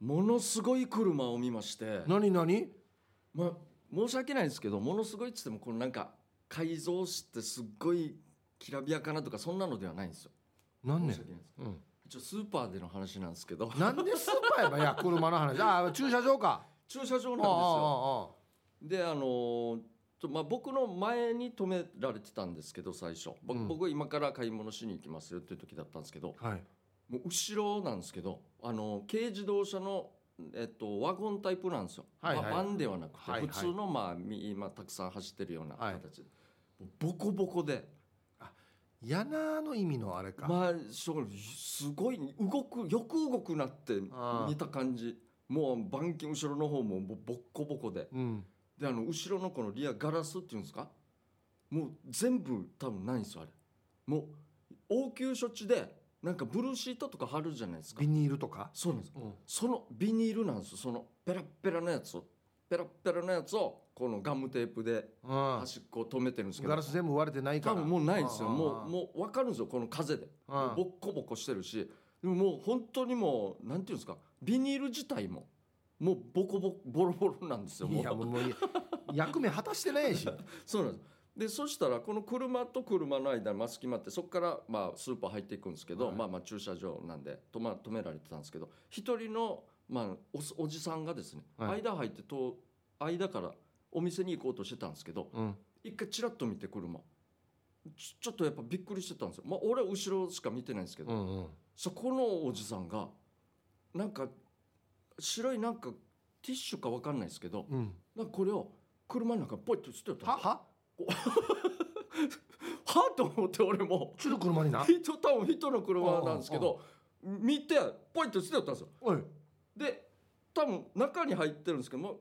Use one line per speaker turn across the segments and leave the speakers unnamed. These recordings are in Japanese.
ものすごい車を見まして。
何何？
まあ申し訳ないですけどものすごいっつってもこのなんか改造してすっごいきらびやかなとかそんなのではないんですよ。
何ね
申し訳ないです。
うん。
一応スーパーでの話なんですけど。
なんでスーパーやばいや車の話。ああ駐車場か。
駐車場なんです
あ
よ
あ
であのーまあ、僕の前に止められてたんですけど最初。僕,、
うん。
僕今から買い物しに行きますよっていう時だったんですけど。
はい
もう後ろなんですけどあの軽自動車の、えっと、ワゴンタイプなんですよ、
はいはい。
まあ、バンではなくて、
はいはい。
普通の、まあ、み今たくさん走ってるような
はい。
形。で、もうボコボコで。
やなの意味のあれか、
まあそうすごい動くよく動くなって
ああ。
見た感じ。もう板金後ろの方もボッコボコで。
うん。
であの後ろのこのリアガラスっていうんですか？もう全部多分ないんですよあれ。もう応急処置でなんかブルーシートとか貼るじゃないですか。
ビニールとか、
そうなんです。
うん、
そのビニールなんですよ。そのペラッペラのやつをペラッペラのやつをこのガムテープで
うん。
端っこを止めてるんですけど。
ガラス全部割れてないから。
多分もうないんですよ。もうもう分かるんですよ。この風で。ボッコボコしてるし。でももう本当にもうなんていうんですか。ビニール自体ももうボコボコボロボロなんですよ。もう
いやもう役目果たしてないし。
そうなんですでそしたらこの車と車の間にマスキマってそこからまあスーパー入っていくんですけど、
はい。
まあまあ駐車場なんで止,、ま、止められてたんですけど一人の、まあ、おおじさんがですね、
はい。
間入ってと間からお店に行こうとしてたんですけど
うん。
一回チラッと見て車。ちちょっとやっぱびっくりしてたんですよ、まあ、俺は後ろしか見てないんですけど、
うんうん。
そこのおじさんがなんか白いなんかティッシュか分かんないですけど
うん。
なんかこれを車の中にポイッと捨てたんですよ。
は？は？
は？と思って俺も。
ちょっと車にな。
人多分人の車なんですけど見てポイッと捨てたんですよ。で多分中に入ってるんですけども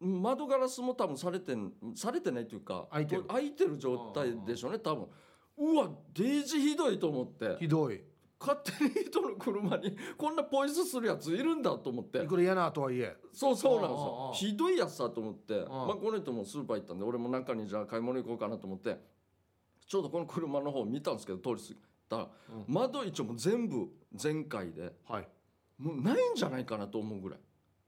窓ガラスも多分されてんされてないというか
開いてる。
開いてる状態でしょうね多分。うわデージひどいと思って。
ひどい
勝手に人の車にこんなポイ捨てするやついるんだと思って。
いくら嫌なとはいえ。
そうそうなんですよ。
あ
ひどいやつだと思って。
あ
まあこの人もスーパー行ったんで俺も中にじゃあ買い物行こうかなと思って。ちょうどこの車の方見たんですけど通り過ぎた。ら
うん。
窓一応もう全部全開で。
はい。
もうないんじゃないかなと思うぐらい。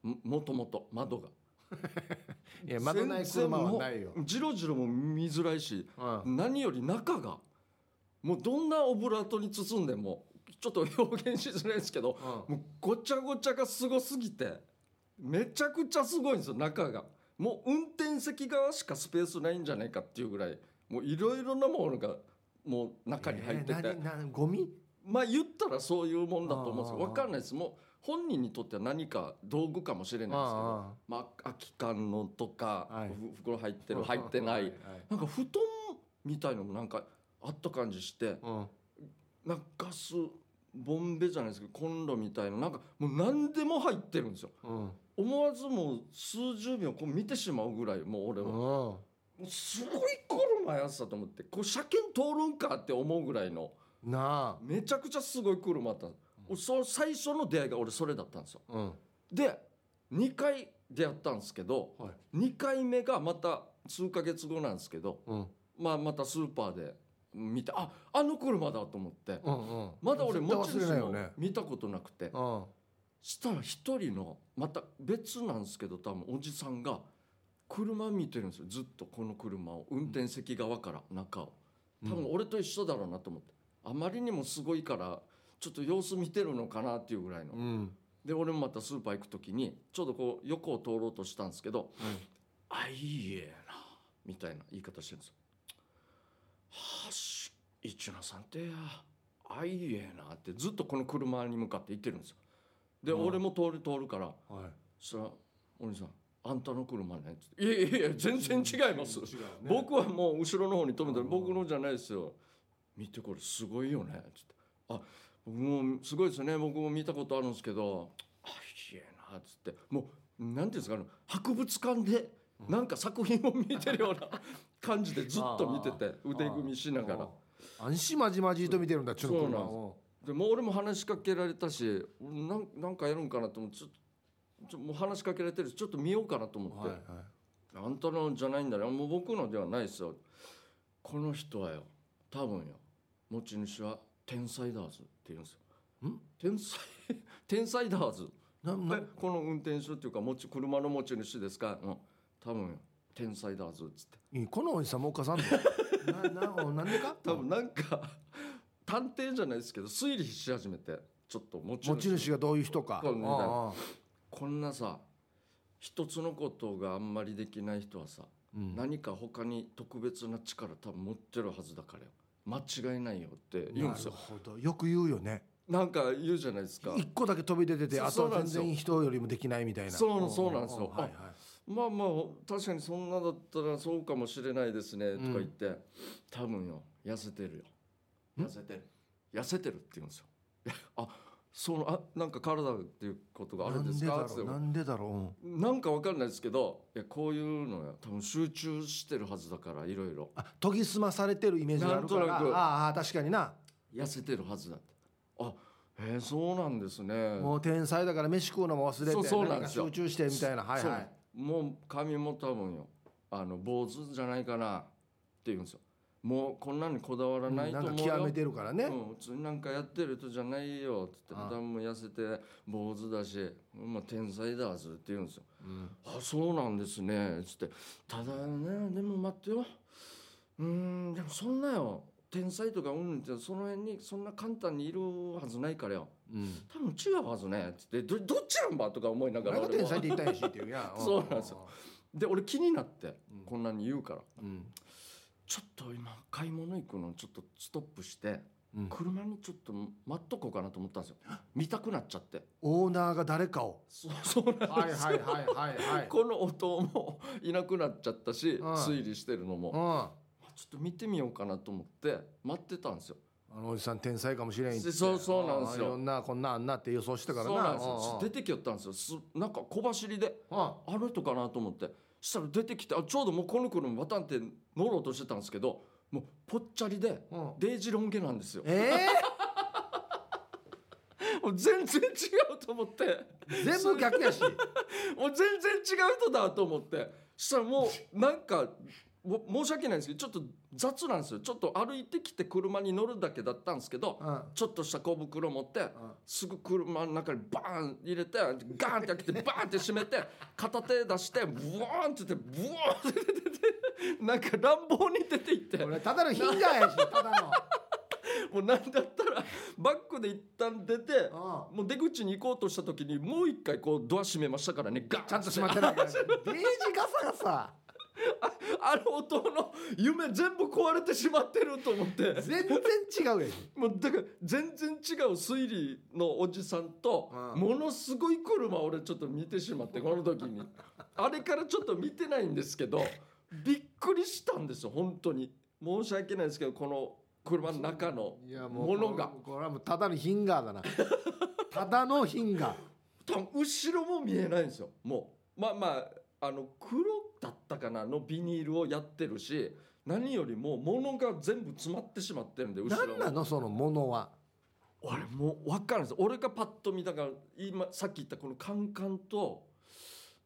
ももともと窓が。
いや窓ない車はないよ。
じろじろも見づらいし
うん。
何より中がもうどんなオブラートに包んでもちょっと表現しづらいですけどもうごちゃごちゃがすごすぎてめちゃくちゃすごいんですよ中が。もう運転席側しかスペースないんじゃないかっていうぐらいもういろいろなものがもう中に入ってて、
えーゴミ？
まあ言ったらそういうもんだと思うんですけ分かんないです。もう本人にとっては何か道具かもしれないですけど
あ
まあ空き缶のとか、
はい。
ふ袋入って
あ
る入ってない。
はい。
なんか布団みたいのもなんかあった感じして
はい
なんかガスボンベじゃないですけどコンロみたいななんかもう何でも入ってるんですよ。
うん。うん
思わずもう数十秒こう見てしまうぐらいもう俺は、もうすごい車やつだと思ってこれ車検通るんかって思うぐらいの。
うんな
めちゃくちゃすごい車だった。ん。ですそう最初の出会いが俺それだったんですよ。
あうん。
で2回出会ったんですけど
はい。
2回目がまた数ヶ月後なんですけど、
うん。
まあ、またスーパーで見てああの車だと思って。
うんうん。
まだ俺持ち主も見たことなくて。
うん。
したら一人のまた別なんですけど多分おじさんが車見てるんですよ。ずっとこの車を。運転席側から中を。多分俺と一緒だろうなと思って。あまりにもすごいからちょっと様子見てるのかなっていうぐらいの。
うん。
で俺もまたスーパー行く時にちょうどこう横を通ろうとしたんですけど「あいいえな」みたいな言い方してるんですよ。はあし一名さんってやあいいえなってずっとこの車に向かって言ってるんですよ。で、
うん
俺も通る通るから
はい。
そら「お兄さんあんたの車ね」って言って「いやいやいや全然違います」
ね。
僕はもう後ろの方に止めたら
うん
僕のじゃないですよ見てこれすごいよねつってあ僕もすごいですね。僕も見たことあるんですけどあいいなつって。もうなんていうんですかあの博物館でなんか作品を見てるような感じでずっと見てて腕組みしながら。
安心まじまじと見てるんだちょっと
でもう俺も話しかけられたしなんなんかやるんかなと思ってちょっともう話しかけられてるしちょっと見ようかなと思って、
はいはい。
あんたのじゃないんだね。もう僕のではないですよ。この人はよ。多分よ。持ち主は天才ダーズって言うんですよ。
ん？
天才？天才ダーズ
な。
この運転手っていうか持ち車の持ち主ですか、うん、多分天才だぞっつって。
いいこのおじさんもおっかさんのななんでか？
多分なんか探偵じゃないですけど推理し始めてちょっと持ち
持ち主がどういう人か。
こうみたいな
ああ。
こんなさ一つのことがあんまりできない人はさ、
うん。
何か他に特別な力多分持ってるはずだからよ。間違いないよって言うんですよ。
なるほど。よく言うよね。
なんか言うじゃないですか。
一個だけ飛び出てて
そう
あとは全
そうなんですよ。
然人よりもできないみたいな。
そうそうなんですよ。
はいはい
まあまあ確かにそんなだったらそうかもしれないですねとか言って、多分よ。痩せてるよ。
ん？
痩せてる？痩せてるって言うんですよ。あそのあなんか体っていうことがあるんですか？って
なんでだろう？なんでだろう、うん。
なんかわかんないですけどいやこういうのよ。多分集中してるはずだからいろいろ。
あ研ぎ澄まされてるイメージがあるから。
なんとなく。
ああ確かにな。
痩せてるはずだって。あえー、そうなんですね。
もう天才だから飯食うのも忘れて
そうそうなんですよ。
集中してみたいな。はいはい
もう髪も多分よ。あの坊主じゃないかな。って言うんですよ。もうこんなにこだわらないと思うよ、
か極めてるからね、
うん、普通になんかやってる人じゃないよ。って言って
ああ
多分痩せて坊主だし、まあ、天才だずって言うんですよ。
うん。
あそうなんですね。つってただねでも待ってよ。うーんでもそんなよ天才とかうんってその辺にそんな簡単にいるはずないからよ。
うん。
多分違うはずね。つってどどっちなんばとか思いながら。
天才って言ったんやしっていうや
そうなんですよ。で俺気になって
うん。
こんなに言うから。
うん。
ちょっと今買い物行くのちょっとストップして
うん。
車にちょっと待っとこうかなと思ったんですよ。見たくなっちゃって。
オーナーが誰かを。
そう そうなん
はい
ですよ。
はいはいはいはい。
この音もいなくなっちゃったし
ん。
推理してるのも。
うん
ちょっと見てみようかなと思って待ってたんですよ。
あのおじさん天才かもしれんって。
そうそうなんですよ。
いろんなこんなあんなって予想してからな。
そうなんですよ。出てきよったんですよ。すなんか小走りで
うん。
あの人かなと思って。したら出てきてあちょうどもうこの車バタンって乗ろうとしてたんですけどもうぽっちゃりで
うん。
デイジロン毛なんですよ。
え
もう全然違うと思って。
え全部逆やし。
もう全然違う人だと思って。したらもうなんかも申し訳ないんですけどちょっと雑なんですよ。ちょっと歩いてきて車に乗るだけだったんですけど
うん。
ちょっとした小袋持ってすぐ車の中にバーン入れてガーンって開けてバーンって閉めて 片手出してブワーンって言ってブワーンって出てて なんか乱暴に出ていって。
これただのヒンガーやし ただの。
もうなんだったらバックで一旦出て
うん。
もう出口に行こうとした時にもう一回こうドア閉めましたからね。ガーン
ちゃんと閉まってないから。デージガサガサ
あの音の夢全部壊れてしまってると思って。
全然違うやし
もうだから全然違う推理のおじさんと
うん。
ものすごい車俺ちょっと見てしまってこの時に。あれからちょっと見てないんですけどびっくりしたんですよ本当に。申し訳ないですけどこの車の中の
も
のが。
これはもうただのヒンガーだな。ただのヒンガー。
多分後ろも見えないんですよもう。まあまああの黒だったかなのビニールをやってるし何よりも物が全部詰まってしまってるんで後ろ
何なのそのものは
俺もう分かるんです。俺がパッと見たから今さっき言ったこのカンカンと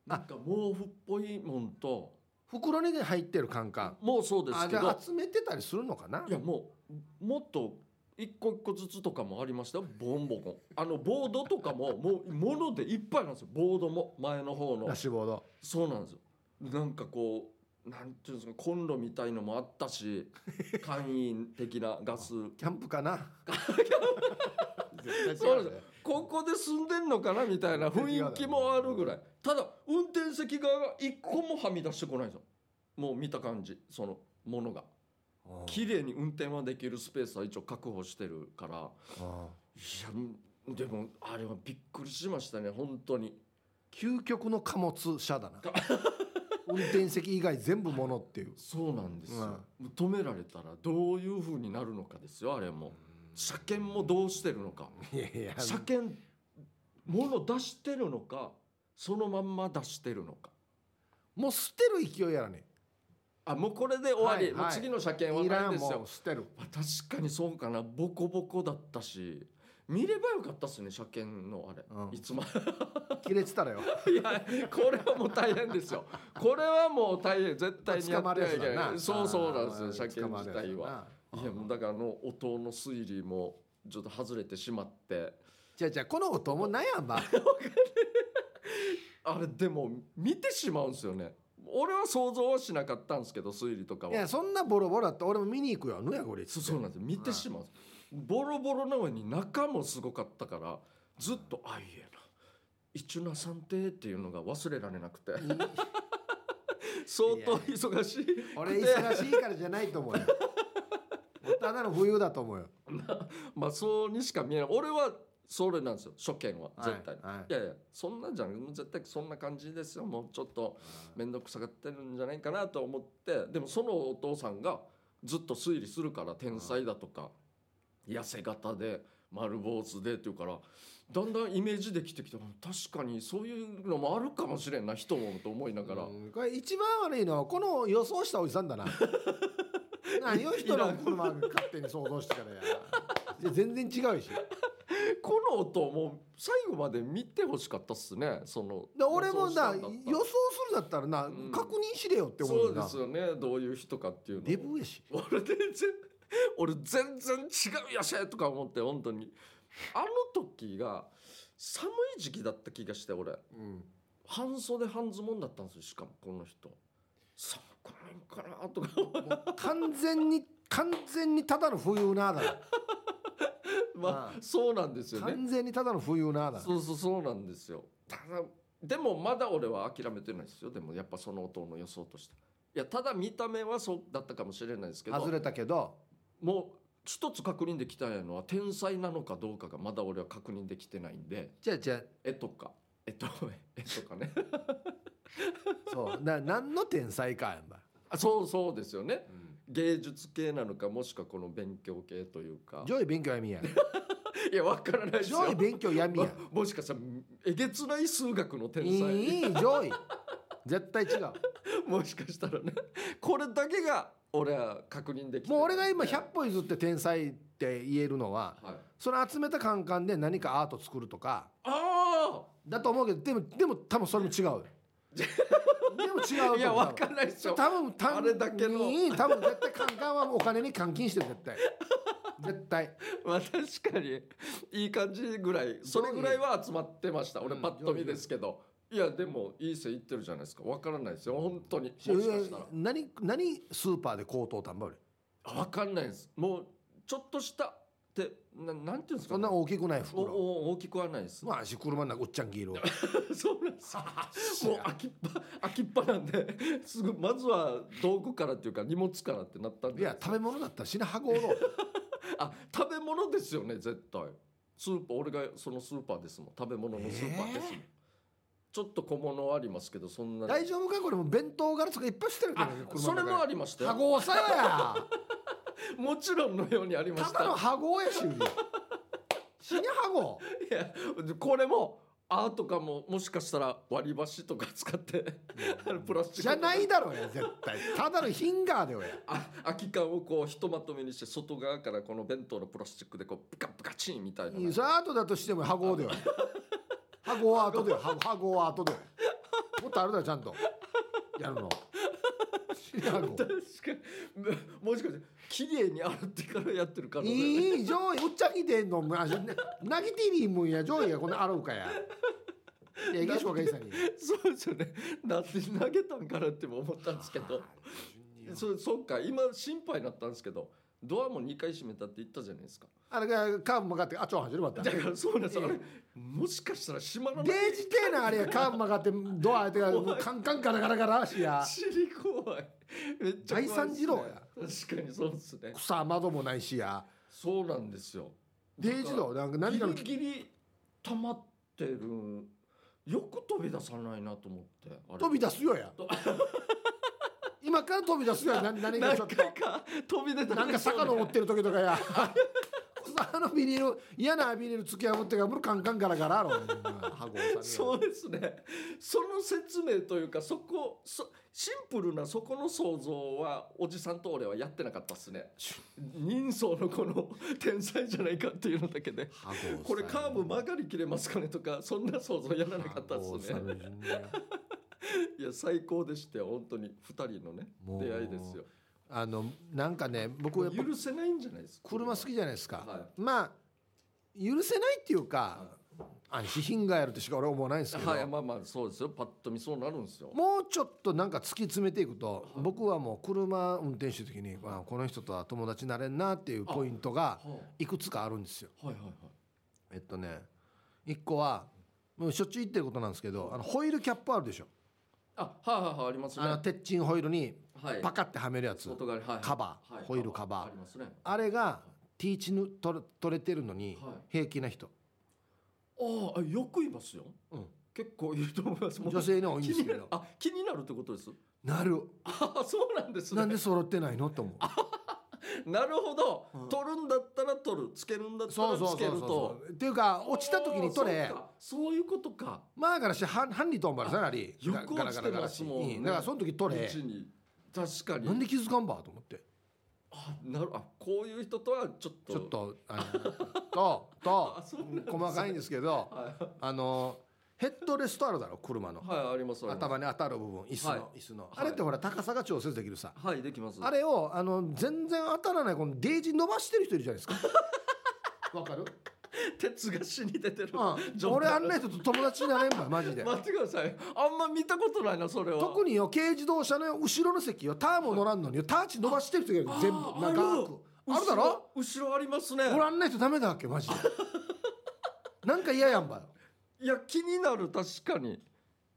なんか毛布っぽいもんと。
袋に入ってるカンカン。
もうそうですけど。
あ集めてたりするのかな？い
やもうもっと一個一個ずつとかもありました。よボンボコン。あのボードとかももう物でいっぱいなんですよ。ボードも前の方の。
ダッシュボード。
そうなんですよ。なんかこうなんていうんですかコンロみたいのもあったし 簡易的なガス。
キャンプかな？
そうなんですよ。ここで住んでんのかなみたいな雰囲気もあるぐらい。ただ運転席側が一個もはみ出してこないんですよ。もう見た感じそのものが綺麗に運転はできるスペースは一応確保してるから。いやでもあれはびっくりしましたね本当に。
究極の貨物車だな。運転席以外全部物っていう。
そうなんですよ、もう止められたらどういう風になるのかですよあれも。車検もどうしてるのか。
いやいや。
車検物出してるのかそのまんま出してるのか。
もう捨てる勢いやらね
あもうこれで終わり、
はいはい。
もう次の車検
い
はないんですよ。
捨てる。
まあ確かにそうかな。ボコボコだったし。見ればよかったっすね車検のあれ、
うん。
いつも。
切れてたらよ。
いやこれはもう大変ですよ。これはもう大変。絶対にやってはいけない。そうそうなんですよ車検自体は。いやもうだからあの音の推理もちょっと外れてしまって。
じゃあじゃあこの音も悩んば
あれでも見てしまうんですよね俺は想像はしなかったんですけど推理とかは。い
やそんなボロボロだって俺も見に行くよ。ぬやこれ。
そうそうなんですよ。見てしまう、ボロボロなのに中もすごかったからずっと「あいえな。一名さんて」っていうのが忘れられなくて。相当忙しい。
俺忙しいからじゃないと思うよ。ただの冬だと思うよ。
まあそうにしか見えない。俺はそれなんですよ初見は絶対、
はいはい。
いやいやそんなんじゃなく絶対そんな感じですよ。もうちょっと面倒くさがってるんじゃないかなと思ってでもそのお父さんがずっと推理するから天才だとか痩せ型で丸坊主でっていうからだんだんイメージできてきて確かにそういうのもあるかもしれんな人もと思いながら、
うんこれ一番悪いのはこの予想したおじさんだな。何を人の車勝手に想像してからや全然違うし。
この音も最後まで見てほしかったっすね。その
で俺もな
予想したんだったら。
予想するだったらな、
ん。
確認しれよって思
そうう
な。
ですよね。どういう人かっていうの。
デブやし。
俺全然俺全然違うやしとか思って本当に。あの時が寒い時期だった気がして俺。
うん。
半袖半ズボンだったんですよしかもこの人。寒くないんかなとか
完全に完全にただの冬なだろ
ま
ああ
あそうなんですよね。
完全にただの冬なだ
そうそうそうなんですよ。ただでもまだ俺は諦めてないですよ。でもやっぱその音の予想として。いやただ見た目はそうだったかもしれないですけど。
外れたけど。
もう一つ確認できたのは天才なのかどうかがまだ俺は確認できてないんで。
じゃあじゃ
絵とか。絵と 絵とかね。
あそう。な何の天才かやんば、
あそうそうですよね芸術系なのかもしくはこの勉強系というか。
上位勉強やみや。
いやわからないですよ。
上位勉強やみや。
ももしかしたらえげつない数学の天
い
才。
いいい上位。絶対違う。
もしかしたらね。これだけが俺は確認できて
もう俺が今
100
100歩譲って天才って言えるのは
はい、
その集めたカンカンで何かアート作るとか
あ
だと思うけどでもでも多分それも違うでも違う
いやわかんないですよ
多分単
あれだけの。
に多分絶対カンカンはお金に換金してる絶対。絶対。
まあ確かに。いい感じぐらい。それぐらいは集まってました。俺
うん
パッと見ですけど、いやでもいい線いってるじゃないですか。わからないですよ。本当に。もしかしたら。
何何スーパーで高騰たんば俺
あわかんないです。もうちょっとしたってななんていうんですか
そんな大きくない
お
袋
お大きくはないです。
まあ足車の中おっちゃん黄色。
そうなんです。よもう空きっぱ 空きっぱなんですぐまずは道具からっていうか荷物からってなったんで
いや食べ物だったら死なはごろ
あ食べ物ですよね絶対。スーパー俺がそのスーパーですもん。食べ物のスーパーですもん、ちょっと小物はありますけどそんな
大丈夫かこれもう弁当ガラスとかいっぱいしてるけど
あ
ね
それもあ
り
りましたよ。
はごさや
もちろんのようにありました。
ただのはごやし 死にはご
いやこれもあーとかももしかしたら割り箸とか使ってプラスチック
じゃないだろうや絶対。ただのヒンガーでよや。
あ空き缶をこうひとまとめにして外側からこの弁当のプラスチックでこうピカピカチンみたいな、
いいそれ後だとしてもはごでよ。はごは後でよ。はは後でよ。もっとあるだろちゃんと。やるの。死
確かに。もしかして綺麗に洗ってからやってる可能性。
いい上位うっちゃきてんの？まあななぎてりんもんや。上位やこんなあろうかや。いやいけしょうかいさに。
そうですよね。なんで投げたんかなっても思ったんですけど。そそっか。今心配になったんですけどドアも2回閉めたって言ったじゃないですか。
あれがカーブ曲がってあちょ始まった。
だからそうなんです。よ、もしかしたら閉まらない。
デージてなあれやカーブ曲がってドア開いてからカンカンガラガラガラしや
知り怖いめっちゃ怖いね
第三次郎や
確かにそうですね。
草窓もないしや。
そうなんですよ。
デージだなんか何かの
ギリギリ溜まってる。よく飛び出さないなと思って
飛び出すよや。
と
今から飛び出すよや。な何が
何
ちょっと。
飛び出た
なんか坂登ってる時とかや あのビニール嫌なビニール突き破ってからもうカンカンガラガラ
そうですね。その説明というかそこそシンプルなそこの想像はおじさんと俺はやってなかったっすね。人相のこの天才じゃないかっていうのだけで。これカーブ曲がりきれますかねとかそんな想像やらなかったっすね。いや最高でしたよ。本当に。2人のね出会いですよ
あのなんかね僕やっぱ
許せないんじゃないですか？
車好きじゃないですか、
は
まあ許せないっていうか、安心品がやるとしか俺は思わないんですけど、
はいまあまあそうですよ。パッと見そうなるんですよ。
もうちょっとなんか突き詰めていくと、僕はもう車運転してる時に、まあ、この人とは友達になれんなっていうポイントがいくつかあるんですよ。
はいはいはい。
えっとね一個はもうしょっちゅう言ってることなんですけどあのホイールキャップあるでしょ
あはいはいはいありますね。
あの鉄鎮ホイールに
はい。
パカってはめるやつ、
外側にはい。
カバー。
はい。
ホイールカバー。
ありますね。
あれがティーチヌ取れ取れてるのに
はい。
平気な人、
ああよくいますよ。
うん。
結構いると思います。もう
女性には多いんですけど。
気になるあ気になるってことです？
なる。
あそうなんですね。
なんで揃ってないの？と思う
なるほど、
うん。
取るんだったら取る。つけるんだったらつけると。
うっていうか落ちた時に取れ。
そういうことか。
まあからしてハンハンリトンバルさなり
よく落ちてますもんね。
うん。だからその時取れ。
確かに。
なんで気づかんばと思って。
あなるあこういう人とはちょっと。
ちょっとあのとと 細かいんですけど
はい。
あのヘッドレストあるだろ車の。
はいありますあります。
頭に当たる部分椅子の、
はい。
椅子の、
い。
あれってほら高さが調節できるさ、
はいできます。
あれをあの全然当たらないこのデージ伸ばしてる人いるじゃないですか。わかる、
鉄が死に出てる、
うん、俺あんな人と友達になれんばマジで。
待ってください。あんま見たことないなそれは。
特によ軽自動車の後ろの席よ。ターンも乗らんのによ。ターチ伸ばしてる人がいる。全部。長く。あるだろ？
後後ろありますね。
俺あんない人ダメだっけマジで。なんか嫌やんばよ
いや気になる確かに。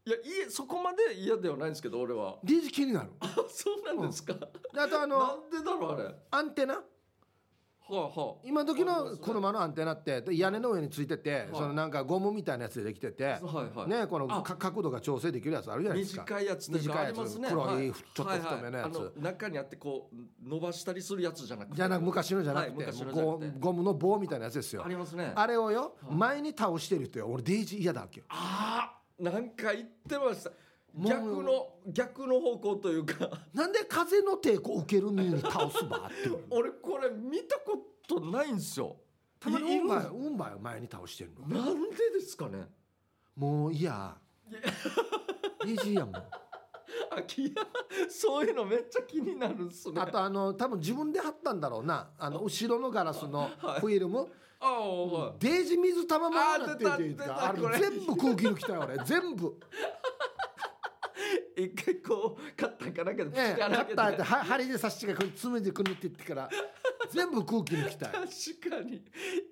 いやいえそこまで嫌ではないんですけど俺は。
デージ気になる。
あそうなんですか、
であとあの
なんでだろうあれ。は
アンテナ？
あはあ
今時の車のアンテナってで屋根の上についてて、
い。
そのなんかゴムみたいなやつでできてて、
はいはい。
ねこの角度が調整できるやつあるじゃないですか。
短いやつ
短いやつ
ありますね。
黒い
は
ちょっと太めのやつ。
はいはい中にあってこう伸ばしたりするやつじゃなくて。
じゃなく昔のじゃなくて、ゴ
じゃなくて。
ゴムの棒みたいなやつですよ。
ありますね。
あれをよ、
はい。
前に倒してる人よ俺デイジー嫌だわけよ。
あーなんか言ってました逆の逆の方向というか。
なんで風の抵抗受けるのに倒すばっていう。
俺これ見たことないんですよ。
たまに
いいる
ウンバよウンバよ前に倒してるの。
なんでですかね。
もういや。デイジーやもん。
あきやそういうのめっちゃ気になるんすね。
あとあの多分自分で貼ったんだろうな。あの後ろのガラスの
はい。
フィルム、
ああはい。
デージ水玉も
あ
なってるっていうかあれ。全部空気抜きたい俺。全部
一回こうカッターかなんかでプチ
ええ
て穴開けて。
ッターっては針で刺してから爪でくぬっていってから全部空気抜きたい
確かに。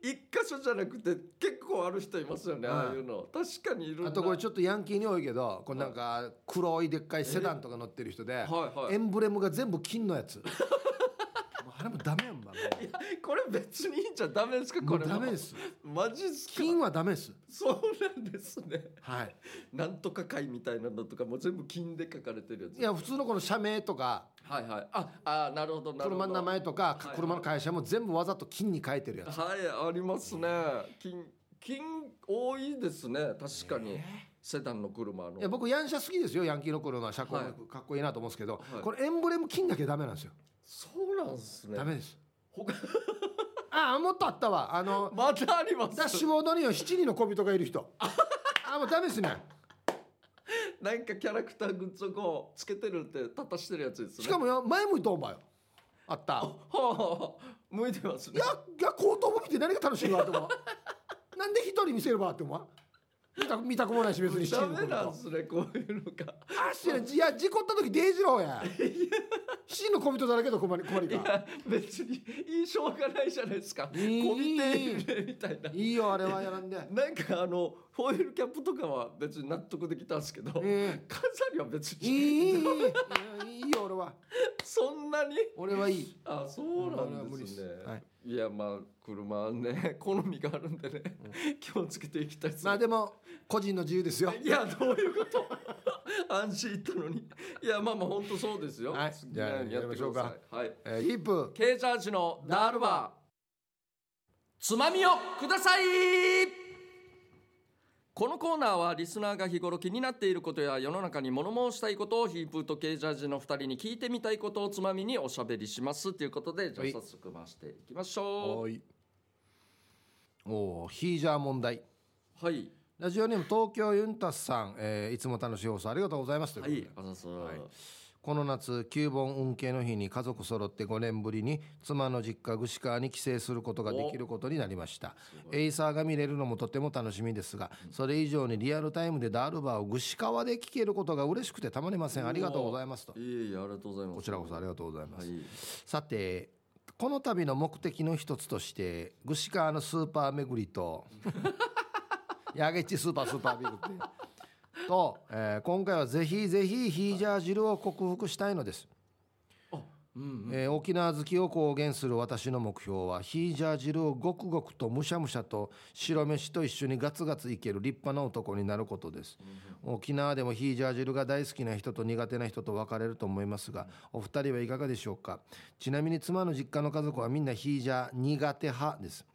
一箇所じゃなくて結構ある人いますよね、
はい
ああいうの。確かにいる
あとこれちょっとヤンキーに多いけどこうなんか黒いでっかいセダンとか乗ってる人で
はいはい。
エンブレムが全部金のやつ。もうあれもダメやん
これ別にいいんじゃダメですか
う
これ。
ダメです。
マジっすか。
金はダメです。
そうなんですね。
はい。
なんとか会みたいなのとかも全部金で書かれてるやつ。
いや普通のこの社名とか。
はいはい。ああなるほどなるほど。
車の名前とか
はい
車の会社も全部わざと金に書いてるやつ。
はいありますね。金金多いですね確かに、セダンの車の。
いや僕ヤン車好きですよヤンキーの車車高
はい。
かっこいいなと思うんですけど、
はい。
これエンブレム金だけダメなんですよ、
そうなんですね。
ダメです
他
ああもっとあったわ。あの
まだあります？
ダッシュボードには七人の小人がいる人。ああもうダメですね。
なんかキャラクターグッズをこうつけてるって立たしてるやつですね。
しかもよ前向いとんばよ。あった。
はあ、はあ、向いてますね。
いやいや後頭部見て何が楽しいわって思う。なんで一人見せればって思う見た見たくもないし別に。七
ダ
人の小
メなんで
人
すねこういうのが。
あしいや事故った時デイジローや七人の小人だらけど困り困りか。
別にいいしょうがないじゃないですか。
いい。
こびてるみたいな。い
いよあれはやらんで。
なんかあのフォイルキャップとかは別に納得できたんですけど、
え
飾りは別に。
いい。いいよ俺は。
そんなに？
俺はいい。
あそうなんですね。
俺は無理です。はい
いやまあ車はね 好みがあるんでね、気をつけていきたいです、
まあでも個人の自由ですよ。
いやどういうこと？安心言ったのに。いやまあまあ本当そうですよ。
はい。じゃあ
や
りましょうか。
はい。
えーヒープ。
ケージャージのダールバー。つまみをくださいこのコーナーはリスナーが日頃気になっていることや世の中に物申したいことをヒープーとケージャージの2人に聞いてみたいことをつまみにおしゃべりします。ということでじゃあ
はい
早速回していきましょ
おい。おーヒージャー問題。
うはい。
ラジオネーム東京ユンタスさん、えーいつも楽しい放送ありがとうございます。という
は
ことで。
いあざそう
はいこの夏旧盆運慶の日に家族揃って5年ぶりに妻の実家串川に帰省することができることになりました。エイサーが見れるのもとても楽しみですがそれ以上にリアルタイムでダールバーを串川で聞けることが嬉しくてたまりません。ありがとうございますと。
いえいえありがとうございます。
こちらこそありがとうございます、
はい。
さてこの度の目的の一つとして串川のスーパー巡りとヤゲッチスーパースーパービルってと、えー今回はぜひぜひヒージャー汁を克服したいのです、
うんうん。
えー沖縄好きを公言する私の目標はヒージャー汁をごくごくとむしゃむしゃと白飯と一緒にガツガツいける立派な男になることです、沖縄でもヒージャー汁が大好きな人と苦手な人と分かれると思いますがお二人はいかがでしょうか？ちなみに妻の実家の家族はみんなヒージャー苦手派です。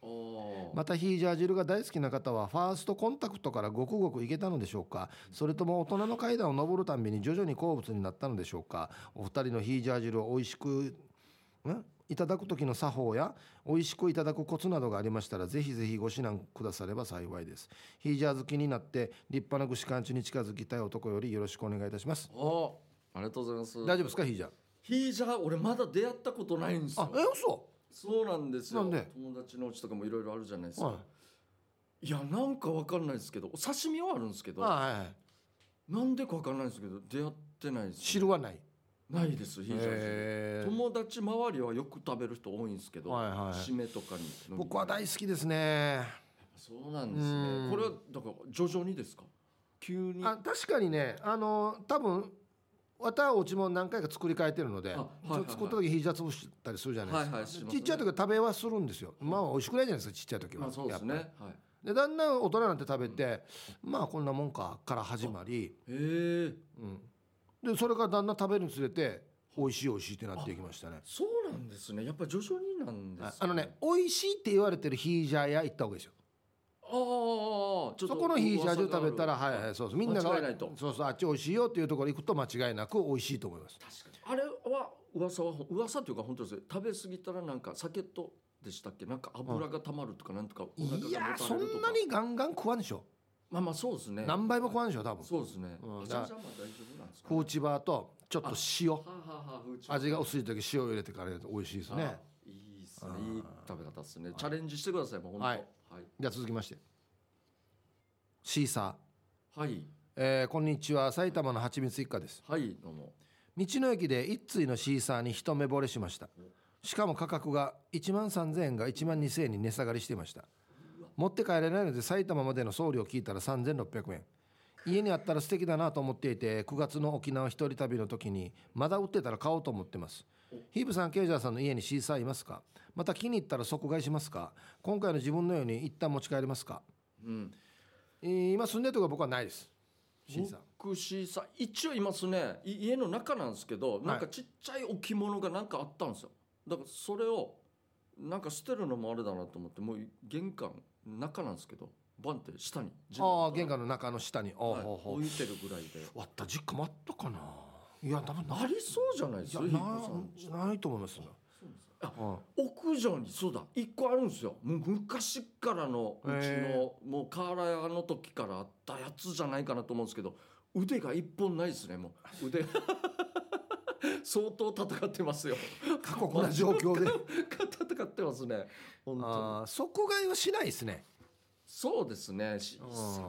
またヒージャー汁が大好きな方はファーストコンタクトからごくごくいけたのでしょうか？それとも大人の階段を上るたんびに徐々に好物になったのでしょうか？お二人のヒージャー汁を美味しくんいただく時の作法や美味しくいただくコツなどがありましたらぜひぜひご指南くだされば幸いです。ヒージャー好きになって立派な串カンチに近づきたい男よりよろしくお願いいたします。
おーありがとうございます。
大丈夫ですかヒージャー？
ヒージャー俺まだ出会ったことないんですよ。
あえ嘘？
そうなんですよ。
なんで？
友達のうちとかもいろいろあるじゃないですか、
はい。
い、やなんかわかんないですけどお刺身はあるんですけど
あはいはい。
なんでかわかんないですけど出会ってないです
汁はない
ないですヒージャー
へー。
友達周りはよく食べる人多いんですけど、
はいはい。
締めとかに
僕は大好きですね。
そうなんです
うん。
ねこれはだから徐々にですか？急に？
あ確かにね。あの多分わたおうちも何回か作り変えてるので、
あはいはいはい。
作った時ヒージャー潰したりするじゃないですか、
はいはいしますね。
ちっちゃい時は食べはするんですよ。まあ美味しくないじゃないですかちっちゃい時は、
まあそうですね。
やっ
はい。
でだんだん大人になって食べて、まあこんなもんかから始まり、
へえ
うん、でそれからだんだん食べるにつれて美味しい美味しいってなっていきましたね。
そうなんですね。やっぱり徐々になんです、ね、
あのね美味しいって言われてるヒージャー屋行った方がいいですよ。
ああ
そこのヒージャー汁食べたらはいはいそうそうみんながそうそうあっち美味しいよっていうところ行くと間違いなく美味しいと思います。
確かに。あれは噂は噂っていうか本当です。ね食べ過ぎたらなんか酒とでしたっけ？なんか油が溜まるとかなんとかお腹が
いやそんなにガンガン食わんでしょ
まあまあそうですね。
何倍も食わんでしょ多分。
そうですね、
うん。
あじゃあじゃあまあ大丈夫なんですか、
フーチバーとちょっと塩。味が薄い時塩を入れてからやると美味しいですね。
あいいですね。いい食べ方ですね。チャレンジしてくださいもう本当。
は
はい。い
じゃあ続きまして。シーサー、
はい。
えーこんにちは埼玉のはちみつ一家です。
はいどうも。
道の駅で一対のシーサーに一目惚れしました。しかも価格が1万3000円が1万2000円に値下がりしていました持って帰れないので埼玉までの送料聞いたら3600円。家にあったら素敵だなと思っていて9月の沖縄一人旅の時にまだ売ってたら買おうと思ってます。ヒープさんケイジャーさんの家にシーサーいますか？また気に入ったら即買いしますか？今回の自分のように一旦持ち帰りますか、
うん。
えー今住んでるとこは僕はないです。シーサー。
僕シーサー一応いますね。い家の中なんですけどなんかちっちゃい置物がなんかあったんですよ。だからそれをなんか捨てるのもあれだなと思ってもう玄関中なんですけどバンって下に
ああ玄関の中の下に。
はい。
ほうほう。
置いてるぐらいで。
割った実家もあったかな。いや多分
ありそうじゃないですか
なないと思いま
すあ
うん
屋上にそうだ。一個あるんですよ。もう昔からのうち
へ
のもう瓦屋の時からあったやつじゃないかなと思うんですけど腕が一本ないですねもう。腕 相当戦ってますよ。
過酷な状況で。
戦ってますね。本当に。
ああ即買いはしないですね。
そうですね。し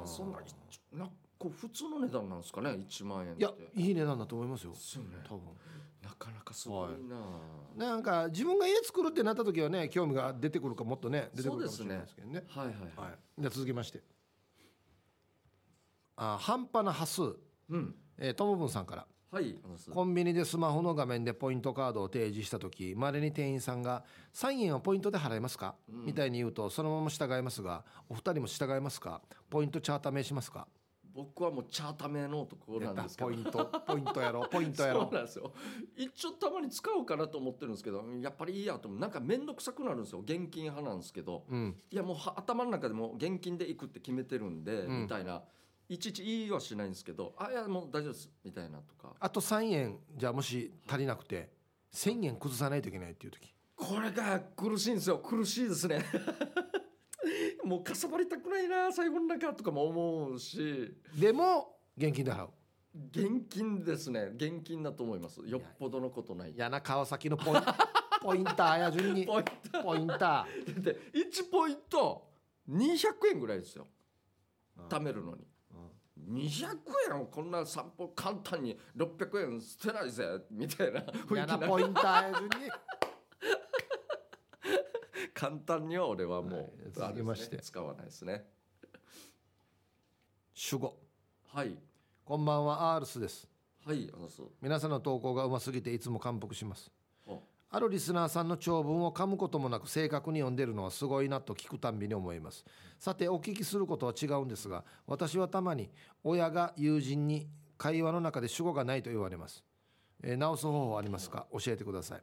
そんな一なこう普通の値段なんですかね1万円
いやいい値段だと思いますよ。
ですよね。
多分。
なかなかすごいな、
なんか自分が家作るってなった時はね興味が出てくるかもっとね出てくるかもしれないですけどね。
はいはいはい、
はい。じゃあ続きまして。あ半端な端数、
うん。
えー、ともぶんさんから
はい。
コンビニでスマホの画面でポイントカードを提示した時まれに店員さんが「3円はポイントで払えますか?」
うん。
みたいに言うとそのまま従いますがお二人も従いますか？ポイントチャータ名しますか？
僕はもうチャータ名の男なんですけど。
ポイント。ポイントやろ ポイントや
そう
ろ
なんですよ。一応たまに使おうかなと思ってるんですけどやっぱりいいやと思うなんか面倒くさくなるんですよ。現金派なんですけど。
うん。
いやもうは頭の中でも現金で行くって決めてるんで、
うん。
みたいないちいち言いはしないんですけどあいやもう大丈夫ですみたいなとか。
あと3円じゃあもし足りなくて1000円崩さないといけないっていう時。
これが苦しいんですよ。苦しいですね。もうかさばりたくないな最後の中とかも思うし。
でも現金で払う。
現金ですね。現金だと思います。よっぽどのことない。
嫌な川崎のポイ ポインターや順に。
ポイント
ポインタ
だって1ポイント200円ぐらいですよ。
ー
貯めるのに200円こんな散歩簡単に600円捨てないぜみたいな雰
嫌
囲気
ポインターに。
簡単には俺はもう、
はいまして。
ね使わないですね。
主語
はい。
こんばんはアールスです。
はいあのそう
皆さんの投稿がうますぎていつも感服します。
あ
あるリスナーさんの長文を噛むこともなく正確に読んでるのはすごいなと聞くたんびに思います。さてお聞きすることは違うんですが私はたまに親が友人に会話の中で主語がないと言われます、えー直す方法ありますか？教えてください。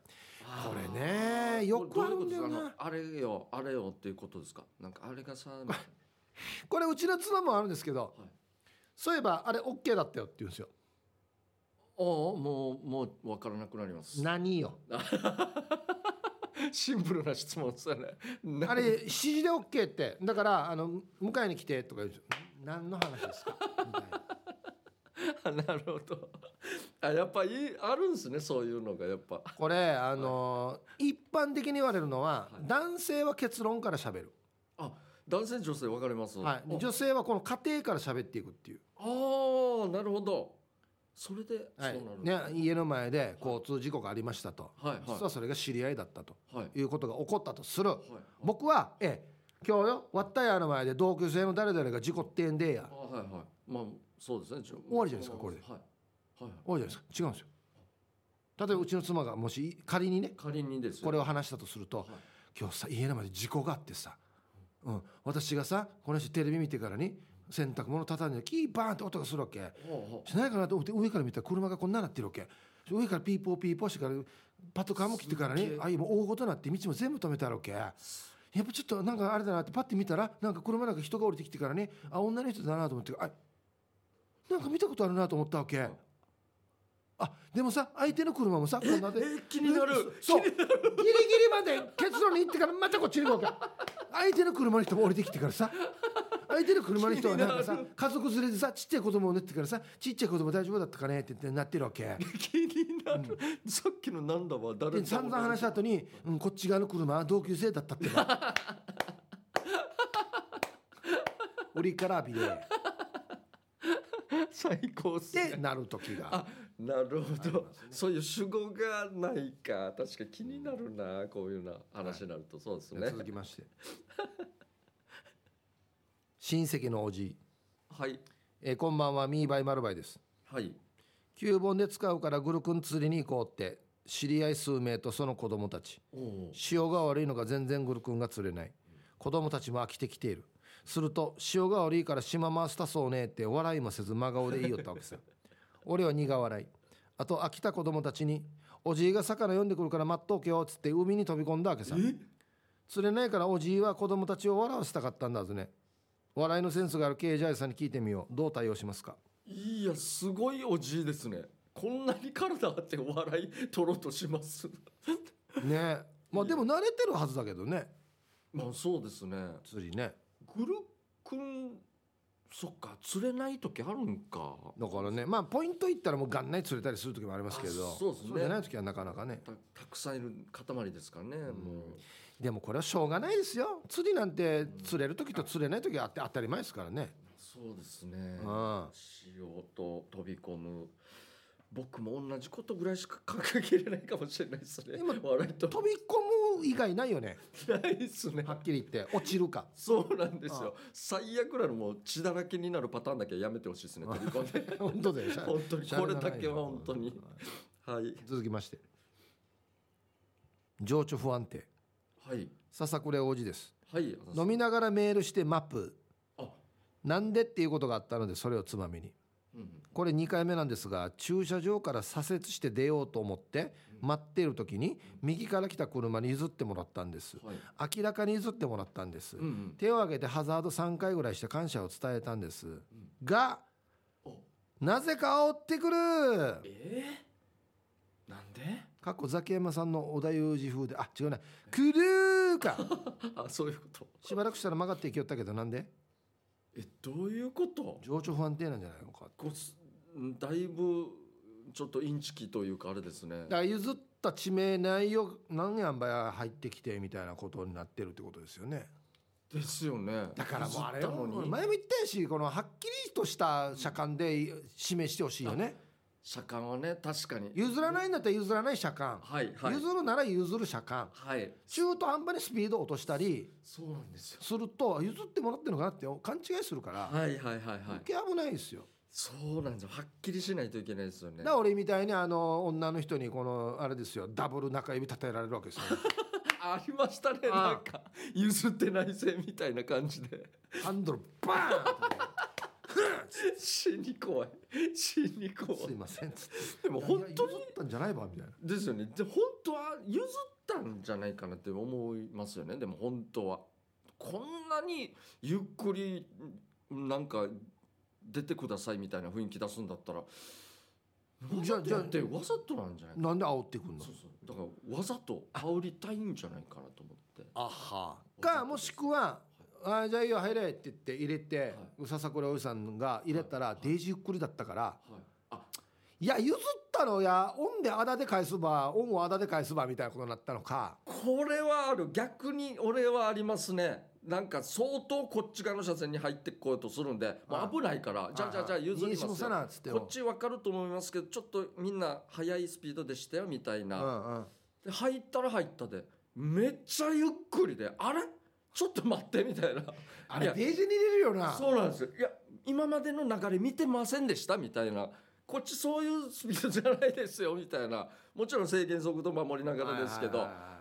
これねよくあるんだよな。
あれよあれよっていうことですか？なんかあれがさ
これうちの妻もあるんですけど、
はい。
そういえばあれ OK だったよって言うんですよ
おおもうもう分からなくなります。
何よ。
シンプルな質問ですよね。な
あれ7時で OK って。だからあの迎えに来てとか言う。んですよ何の話ですか？みたいな。
なるほど。あやっぱいあるんですねそういうのがやっぱ。
これあのー一般的に言われるのは、
はい。
男性は結論から喋る、
あ男性女性分かります。
はい、女性はこの家庭から喋っていくっていう、
あーなるほどそれでそうな
はい
る
ね、家の前で交通事故がありましたと、
はいはい。
実はそれが知り合いだったと。
はい。
いうことが起こったとする、
はい
僕はええ今日よ割ったやの前で同級生の誰々が事故ってんでや。
あはいはい。まあそうですね。終
終わりじゃないですかこれで。
はい。はい
多い。じゃないですか。違うんですよ。例えばうちの妻がもし仮にね。
仮にですよ。
これを話したとすると、
はい。
今日さ家の前で事故があってさ、うん、私がさこの人テレビ見てからに洗濯物畳んでキーバーンって音がするわけ。しないかなと思って上から見たら車がこんななってるわけ。上からピーポーピーポーしてからパトカーも来てから
すっげえ。
にああいう大ごとになって道も全部止めてあるわけ。やっぱちょっとなんかあれだなってパッて見たらなんか車なんか人が降りてきてからねあ女の人だなと思ってあなんか見たことあるなと思ったわけ。あでもさ相手の車もさこんなで
え気になる。
そう。ギリギリまで結論に行ってからまたこっちに行こうか。相手の車の人も降りてきてからさ相手の車の人はなんかさ家族連れでさちっちゃい子供を寝てからさちっちゃい子供大丈夫だったかねってなってるわけ。
気になる、さっきのなんだわ？誰
で散々話した後に、うん、こっち側の車は同級生だったってば。売りからビで
最高っすね。
でなる時が
あなるほど、そういう主語がないか。確か気になるなこういうな話になると、そうですね。
続きまして親戚のおじ。い、
はい。
えーこんばんは。ミーバイマルバイです。
はい。
旧本で使うからグルクン釣りに行こうって。知り合い数名とその子供たち。
おお
潮が悪いのが全然グルクンが釣れない。子供たちも飽きてきている。すると潮が悪いから島回したそうねって笑いもせず真顔で言いよったわけさ。俺は苦笑い。あと飽きた子供たちにおじいが魚呼んでくるから待っとけよっつって海に飛び込んだわけさ。釣れないからおじいは子供たちを笑わせたかったんだぜね笑いのセンスがあるケイジャイさんに聞いてみよう。どう対応しますか？
いやすごいおじいですね。こんなに体あってお笑い取ろうとします？
ね。まあでも慣れてるはずだけどね。
まあそうですね。
釣りね。
グルクンそっか釣れない時あるんか。
だからね。まあポイントいったらもう元内釣れたりする時もありますけど。
あそうですね。
じゃない時はなかなかね。
たたくさんいる塊ですからね、も
でもこれはしょうがないですよ。釣りなんて釣れる時と釣れない時はあって当たり前ですからね。
うそうですね。
うん。
潮と飛び込む。僕も同じことぐらいしか考えきれないかもしれないですね。
今
笑いと。
飛び込む以外ないよね。
ないですね。
はっきり言って落ちるか。
そうなんですよ。最悪なのもう血だらけになるパターンだけはやめてほしいですね 飛び込んで。
本当だよ。
本当に。これだけは本当に。はい。
続きまして。情緒不安定
はい。
笹倉王子です。
はい。
飲みながらメールしてマップ。
あ。
なんでっていうことがあったのでそれをつまみに。
うん
これ2回目なんですが駐車場から左折して出ようと思って待っている時に右から来た車に譲ってもらったんです。
はい。
明らかに譲ってもらったんです、
うんうん
手を挙げてハザード3回ぐらいして感謝を伝えたんです、が
お。
なぜか煽ってくる。
えー、なんで？
かっこザキヤマさんの織田裕二風で。あ違うなくるーか。
あそういうこと。
しばらくしたら曲がっていきよったけどなんで？
えどういうこと？
情緒不安定なんじゃないのか
こだいぶちょっとインチキというかあれですね。
だから譲った地名内容何やんばや入ってきてみたいなことになってるってことですよね。
ですよね。
だからもうあれ前も言ったしこのはっきりとした車間で示してほしいよね
車間はね確かに。
譲らないんだったら譲らない車間、
はいはい。
譲るなら譲る車間。
はい。
中途半端にスピードを落としたり
そうなんですよ。
すると譲ってもらってるのかなって勘違いするから、
はいはいはいはい。
危ないですよ。
そうなんですよ。はっきりしないといけないですよね。
だ俺みたいにあの女の人にこのあれですよ。ダブル中指立てられるわけですよ。
ありましたね。なんか譲ってないせみたいな感じで。
ハンドルバーン
死に怖い。死に怖い。
すいません。つって
でも本当に
譲ったんじゃないわみたいな。
ですよね。で本当は譲ったんじゃないかなって思いますよね。でも本当はこんなにゆっくりなんか出てくださいみたいな雰囲気出すんだったら。
じゃあじゃあ
わざとやってわざとなんじゃないか
なんで煽ってくんの？
そうそう。だからわざと煽りたいんじゃないかなと思って。
あは。かもしくは「あじゃあいいよ入れ」って言って入れて、
は
笹倉おじさんが入れたら、デイジーゆっくりだったから
はい。あ「
いや譲ったのやオンであだで返すばオンをあだで返すば」みたいなことになったのか。
これはある。逆に俺はありますね。なんか相当こっち側の車線に入ってこようとするんでもう危ないからじゃあじゃあじゃあ譲りますよ。こっち分かると思いますけどちょっとみんな速いスピードでしたよみたいな、で入ったら入ったで。めっちゃゆっくりで。あれ？ちょっと待ってみたいな。
あれ
いや。
デイジーに入れるよな。
そうなんです。よいや今までの流れ見てませんでしたみたいな。こっちそういうスピードじゃないですよみたいな。もちろん制限速度守りながらですけど
はいはいはいはい。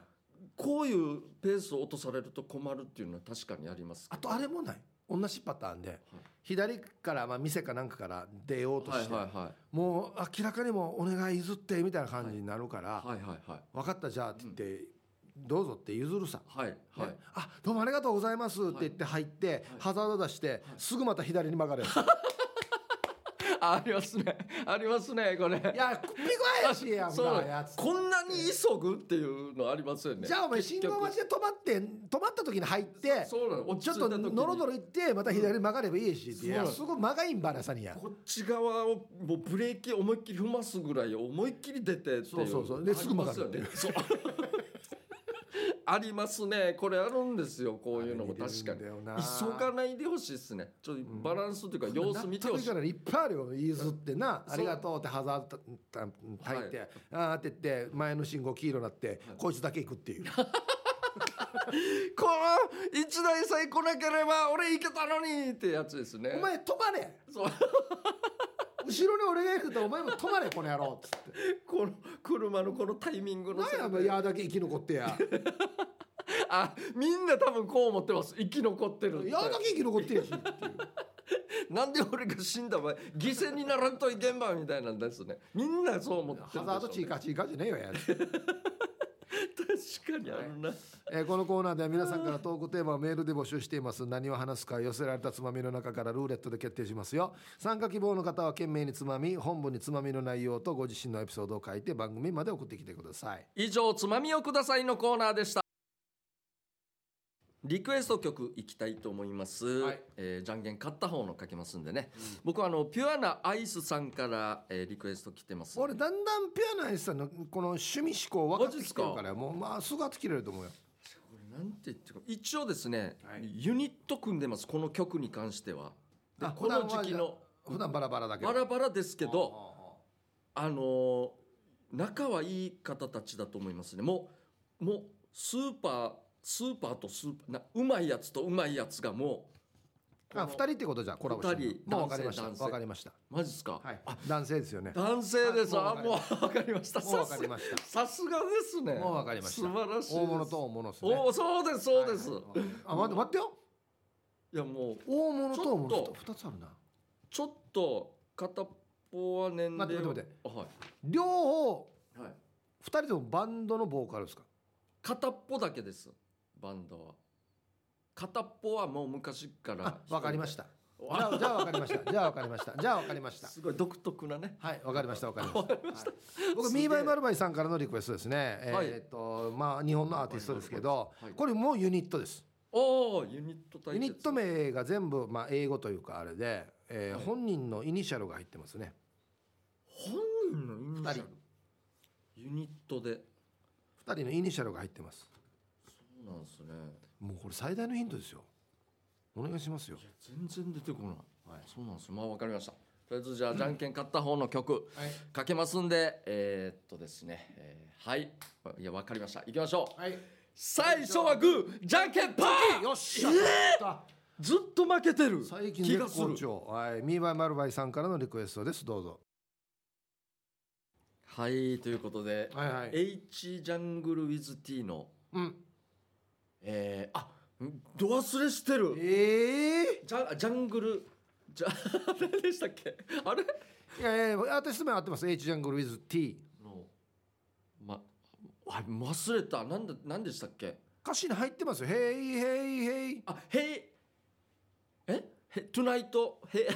こういうペースを落とされると困るっていうのは確かにあります
あとあれもない。同じパターンで、左からまあ店かなんかから出ようとして、
はいはいはい。
もう明らかにもうお願い譲ってみたいな感じになるから、
はいはいはい。
分かったじゃあって言って、どうぞって譲るさ、
はいはい。
ね。あどうもありがとうございますって言って入って、ハザード出して、すぐまた左に曲がるやつ。
ありますね。ありますねこれ。
いやピコやしやん
そう。
かやつ。
こんなに急ぐっていうのありますよね。
じゃあお前信号待ちで止まって止まった時に入って
そうなの。落
ちょっとノロノロ行ってまた左に曲がればいいしいやすごい曲がいんばらさにや
こっち側をもうブレーキ思いっきり踏ますぐらい思いっきり出てっていう。
そうそうそう。ですぐ曲がる。っていう
そう ありますね。これあるんですよ。こういうのも。確かに。急がないでほしいですね。ちょっとバランスというか様子見てほしい。
からいっぱいあるよ。譲ってな。ありがとうってハザードたいて、あーって言って前の信号黄色になって、こいつだけ行くっていう。
この一台さえ来なければ俺行けたのにってやつですね。
お前止まれ。
そう
後ろに俺が行くとお前も止まれこの野郎っつって。
この車のこのタイミングの
何やお
せい
やだけ生き残ってや。
あみんな多分こう思ってます。生き残ってるって。
やだけ生き残ってやしっていう。
なんで俺が死んだ場合犠牲にならんといけんばみたいなんですね。みんなそう思って
ハザードチーカーチーカーじゃねえよや
確かにあるな、
えーこのコーナーでは皆さんからトークテーマをメールで募集しています。何を話すか寄せられたつまみの中からルーレットで決定しますよ。参加希望の方は懸命につまみ本文につまみの内容とご自身のエピソードを書いて番組まで送ってきてください。
以上つまみをくださいのコーナーでしたリクエスト曲いきたいと思います、
はい。
えーじゃんけん勝った方の書けますんでね、僕はあのピュアなアイスさんから、えーリクエスト来てます
俺だんだんピュアなアイスさんのこの趣味思考分かってきてるからもうまあすぐ切れると思うよ。
これなんて言ってるか一応ですね、
はい。
ユニット組んでますこの曲に関しては。この時期の
普段バラバラだけど。
バラバラですけどあのー仲はいい方たちだと思いますね。もうもうスーパースーパーとスーパーなうまいやつとうまいやつがもう
あ二人ってことじゃコラボしてる
二人
もう分かりました。
男性。
分かりました。
マジですか、
はい。男性ですよね。
男性です。
あ
あもう分かりました。
もう分かりました。
さすがですね。
もう分かりました。
素晴らしい
大物と大物ですね。
おそうですそうです、
はいはい。あ待って待ってよ。
いやもう
大物と大物
と
二つあるな。
ちょっと片っぽは年齢
待って待って
あはい。
両方
はい。
二人ともバンドのボーカルですか？
片っぽだけですバンドは。片っぽはもう昔から。
あ分かりました。じ
わ
ゃあじゃあ分かりました。じゃあ分かりました。じゃあ分かりました。
すごい独特なね。
はい分かりました 分かりました。はい。僕ミーバイマルバイさんからのリクエストですね。
はい。
えーっとまあ日本のアーティストですけど
はい。
これもうユニットです。
おおユニット対決。
ユニット名が全部まあ英語というかあれでえー
はい。
本人のイニシャルが入ってますね。
本人のイニシャル？ユニットで。
2人のイニシャルが入ってます
なんですね。
もうこれ最大のヒントですよ。お願いしますよ。
全然出てこない、
はい。
そうなんですよ。まあわかりました。とりあえずじゃあじゃんけん勝った方の曲、
はい。
かけますんでえーっとですね、えーはい。いやわかりました。いきましょう。
はい。
最初はグーじゃんけんパー。
よっしゃ、
ずっと負けてる。
最近
気がする。
はい。ミーバイマルバイさんからのリクエストです。どうぞ。
はいということで、
はいはい。
H ジャングルウィズ T の
うん
えー、あど忘れしてる。
ええ
ジャジャングル。じゃ 何でしたっけ？あれ？
いやいやアーティスト名合ってます。H ジャングル with T
のまあ忘れた。なんでなんでしたっけ？
歌詞に入ってますよ「ヘイヘイヘイ
あへいえ？へトゥナイトへ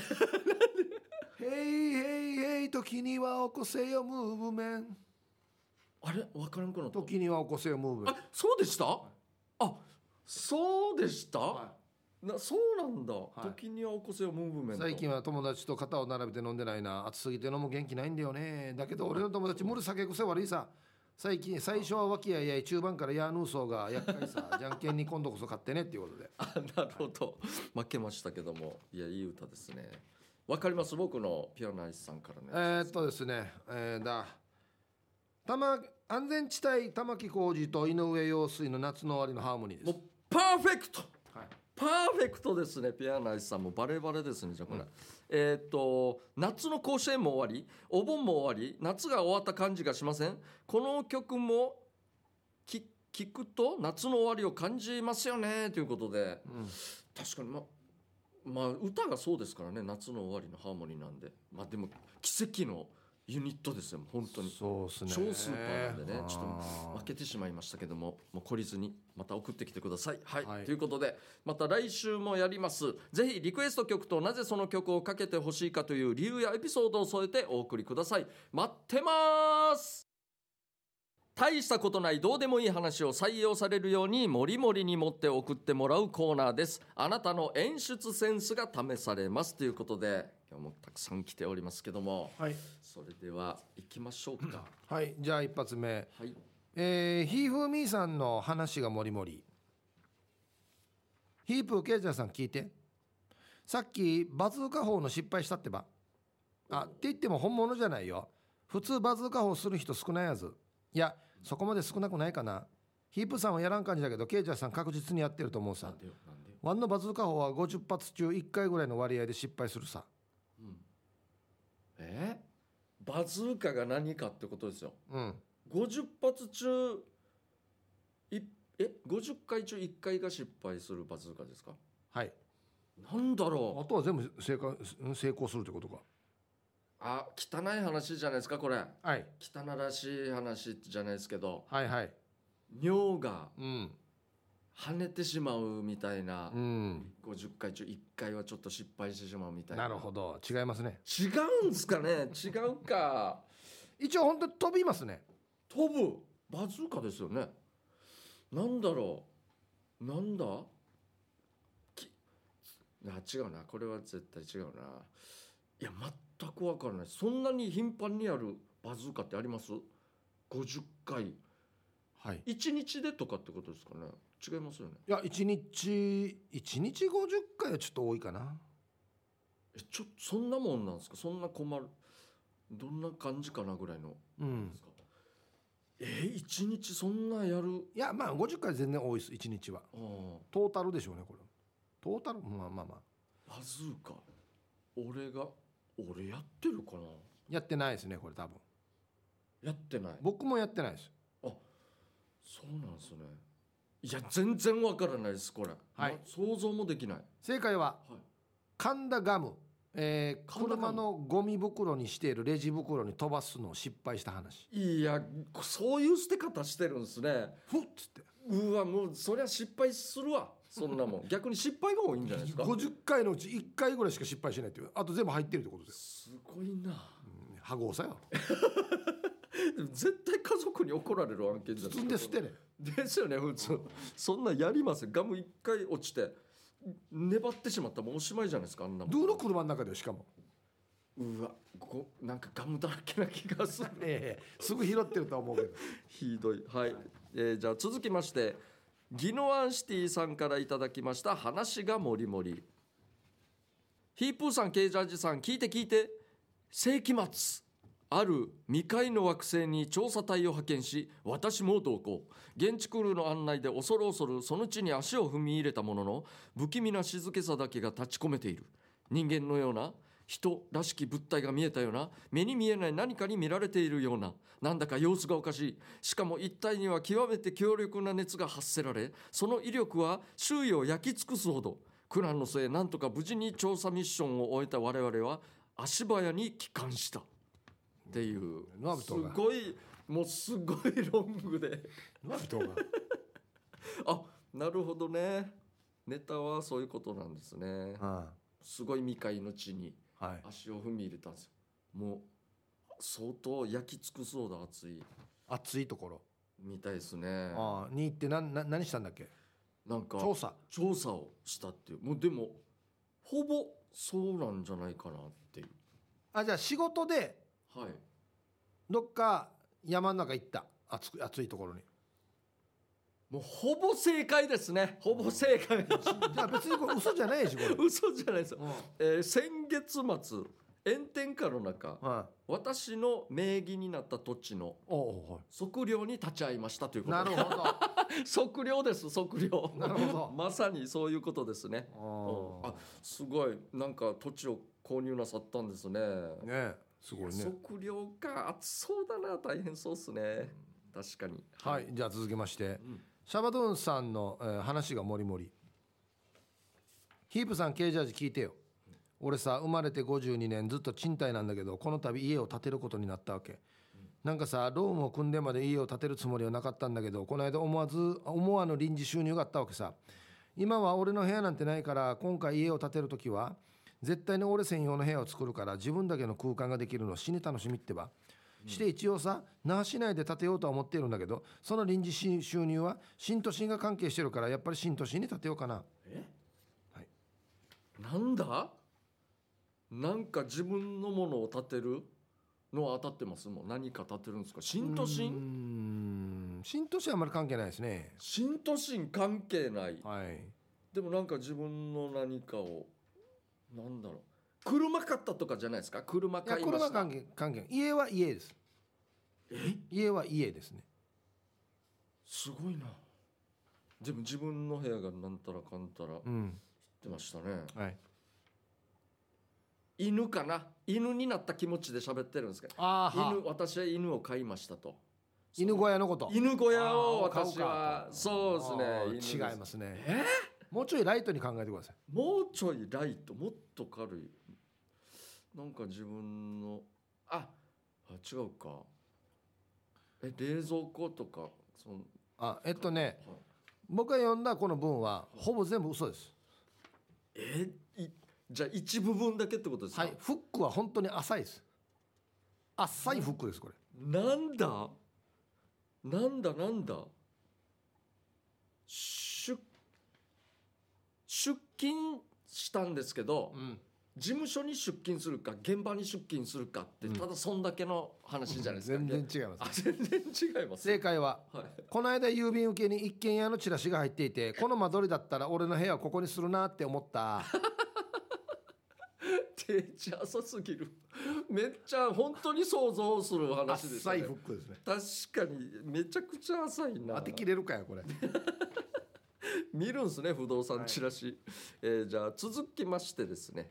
ヘイヘイヘイ時には起こせよムーブメン。
あれ？わからんくなった。
時には起こせよムーブ。メン
あそうでした？あそうでした、
は
なそうなんだ、
い。
時には起こせよムーブメント。
最近は友達と肩を並べて飲んでないな。暑すぎて飲む元気ないんだよね。だけど俺の友達無理酒癖悪いさ。最近最初は和気あいあい中盤からヤーヌーソーが厄介さ。じゃんけんに今度こそ勝ってねっていうことで。
あなるほど。負けましたけども。いやいい歌ですね。わかります？僕のピアノアイスさんからね
えー、っとですね。えー、だ。玉安全地帯玉置浩二と井上陽水の夏の終わりのハーモニーです。
もうパーフェクト。
はい。
パーフェクトですねピアノアイスさんも。バレバレですねじゃあこれ、えーっと夏の甲子園も終わりお盆も終わり夏が終わった感じがしません？この曲もき聞くと夏の終わりを感じますよねということで。
うん
確かにままあ歌がそうですからね夏の終わりのハーモニーなんで。まあでも奇跡のユニットですよ本当に。
そうっすね。
超スーパーなんでねちょっと負けてしまいましたけどももう懲りずにまた送ってきてください。はい、
はい。
ということでまた来週もやります。ぜひリクエスト曲となぜその曲をかけてほしいかという理由やエピソードを添えてお送りください。待ってます！大したことないどうでもいい話を採用されるようにもりもりに持って送ってもらうコーナーです。あなたの演出センスが試されます。ということで今日もたくさん来ておりますけども
はい、
それでは行きましょうか。
はい、じゃあ一発目。
はい。
えー、ひーふーみーさんの話がもりもり。ヒープーケイジャーさん聞いて。さっきバズーカ砲の失敗したってば。あって言っても本物じゃないよ。普通バズーカ砲する人少ないやついやそこまで少なくないかな。ヒープーさんはやらん感じだけどケイジャーさん確実にやってると思うさ。ワンのバズーカ砲は50発中1回ぐらいの割合で失敗するさ
え？バズーカが何かってことですよ。
うん。
50発中いえ？50回中1回が失敗するバズーカですか？
はい。
なんだ
あ
ろう。
とは全部成功成功するってことか。
あ汚い話じゃないですかこれ。
はい。
汚らしい話じゃないですけど。
はいはい。
尿が
うん
跳ねてしまうみたいな、
うん。
50回中1回はちょっと失敗してしまうみたいな。
なるほど。違いますね。
違うんですかね？違うか。
一応本当に飛びますね。
飛ぶ。バズーカですよね。なんだろう。なんだ？きあ違うな。これは絶対違うな。いや全く分からない。そんなに頻繁にやるバズーカってあります？50回。
はい。
1日でとかってことですかね？違いますよね。
いや一日一日50回はちょっと多いかな。
えちょそんなもんなんですか？そんな困る？どんな感じかなぐらいの
うん
ですか？え一日そんなやる？
いやまあ50回全然多いです一日は。
ああ。
トータルでしょうねこれ。トータル？まあまあまあ。
バズーカ俺が俺やってるかな？
やってないですねこれ多分。
やってない。
僕もやってないです。
そうなんですねいや全然わからないですこれ、
はい。
ま想像もできない、
正解は
はい、
神田ガム。えー、車のゴミ袋にしているレジ袋に飛ばすのを失敗した話。
いやそういう捨て方してるんですね。
ふっつって。
うわもうそりゃ失敗するわ。そんなもん。逆に失敗が多いんじゃないですか。
50回のうち1回ぐらいしか失敗しないっていうあと全部入ってるってことです。
すごいな。
羽子さよ。
でも絶対家族に怒られる案件じゃない
包んで捨てね
ですよね普通。そんなやります？よガム一回落ちて粘ってしまった。らもうおしまいじゃないですかあんなもん。
ドゥの車の中でよしかも？
うわこなんかガムだらけな気がする。
ええすぐ拾ってるとは思うけど。
ひどい。はい、えーじゃあ続きましてギノワンシティさんからいただきました。話がもりもり。ヒープーさんケイジャージさん聞いて聞いて。世紀末ある未開の惑星に調査隊を派遣し私も同行。現地クルーの案内で恐る恐るその地に足を踏み入れたものの不気味な静けさだけが立ち込めている。人間のような人らしき物体が見えたような目に見えない何かに見られているようななんだか様子がおかしい。しかも一体には極めて強力な熱が発せられその威力は周囲を焼き尽くすほど。苦難の末なんとか無事に調査ミッションを終えた我々は足早に帰還した。っていう。すごいもうすごいロングで。
ノアビトが。
あなるほどね。ネタはそういうことなんですね。
あ
すごい未開の地に足を踏み入れたんです。よもう相当焼き尽くそうだ熱い。
暑いところ。
みたいですね。
ああに行って何何したんだっけ？
なんか
調査。
調査をしたっていう。もうでもほぼそうなんじゃないかなっていう。
あじゃあ仕事で
はい。
どっか山の中行った。暑く暑いところに。
もうほぼ正解ですね。ほぼ正解。
じゃあ別にこれ嘘じゃないしこれ。
嘘じゃないです。よ、
うん。
えー先月末炎天下の中
はい。
私の名義になった土地の
おおは
測量に立ち会いましたということ
いなるほど。
測量です測量。
なるほど。
まさにそういうことですね。
あ
あすごい。なんか土地を購入なさったんですね。
あねすごいね。
測量か暑そうだな大変そうですね。確かに。
はいじゃあ続きまして
ん。
シャバドゥンさんの、えー話がもりもり。ヒープさんケージャージ聞いてよ。俺さ生まれて52年ずっと賃貸なんだけどこの度家を建てることになったわけ。なんかさローンを組んでまで家を建てるつもりはなかったんだけどこの間思わず思わぬ臨時収入があったわけさ。今は俺の部屋なんてないから今回家を建てる時は絶対に俺専用の部屋を作るから自分だけの空間ができるの死に楽しみってば。して一応さ那覇市内で建てようとは思っているんだけどその臨時収収入は新都心が関係してるからやっぱり新都心に建てようかな。
なんだ？なんか自分のものを建てる？のは当たってますもん。何か建てるんですか？新都心？
ん。新都心はあんまり関係ないですね。
新都心関係ない。
はい。
でもなんか自分の何かをなんだろう。車買ったとかじゃないですか？車買いました。
車関係関係家は家です。家は家ですね。
すごいな。でも自分の部屋がなんたらかんたら言
うん。
ってましたね。
はい。
犬かな？犬になった気持ちで喋ってるんですけど。犬私は犬を飼いましたと。
犬小屋のこと。
犬小屋を私はそうですね。
違いますね。
え？
もうちょいライトに考えてください。
もうちょいライトもっと軽い。なんか自分の。ああ違うか。え冷蔵庫とかその。
あえっとね
はい
僕が読んだこの文はほぼ全部嘘です。
えいじゃあ一部分だけってことですか、
はいフックは本当に浅いです。浅いフックですこれ。
なんだ？なんだなんだ？勤したんですけど、
うん。
事務所に出勤するか現場に出勤するかって、
うん。
ただそんだけの話じゃないですか、
全然違います。
あ全然違います。
正解は
はい。
この間郵便受けに一軒家のチラシが入っていてこの間取りだったら俺の部屋をここにするなって思った。
定置浅すぎる。めっちゃ本当に想像する話です
浅い
ね
フックですね。
確かにめちゃくちゃ浅いな。
当てきれるかよこれ
見るんすね不動産チラシ、えーじゃあ続きましてですね、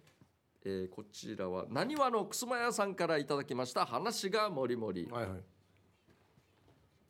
えーこちらはなにわのくすま屋さんからいただきました話がもりもり。
はいはい。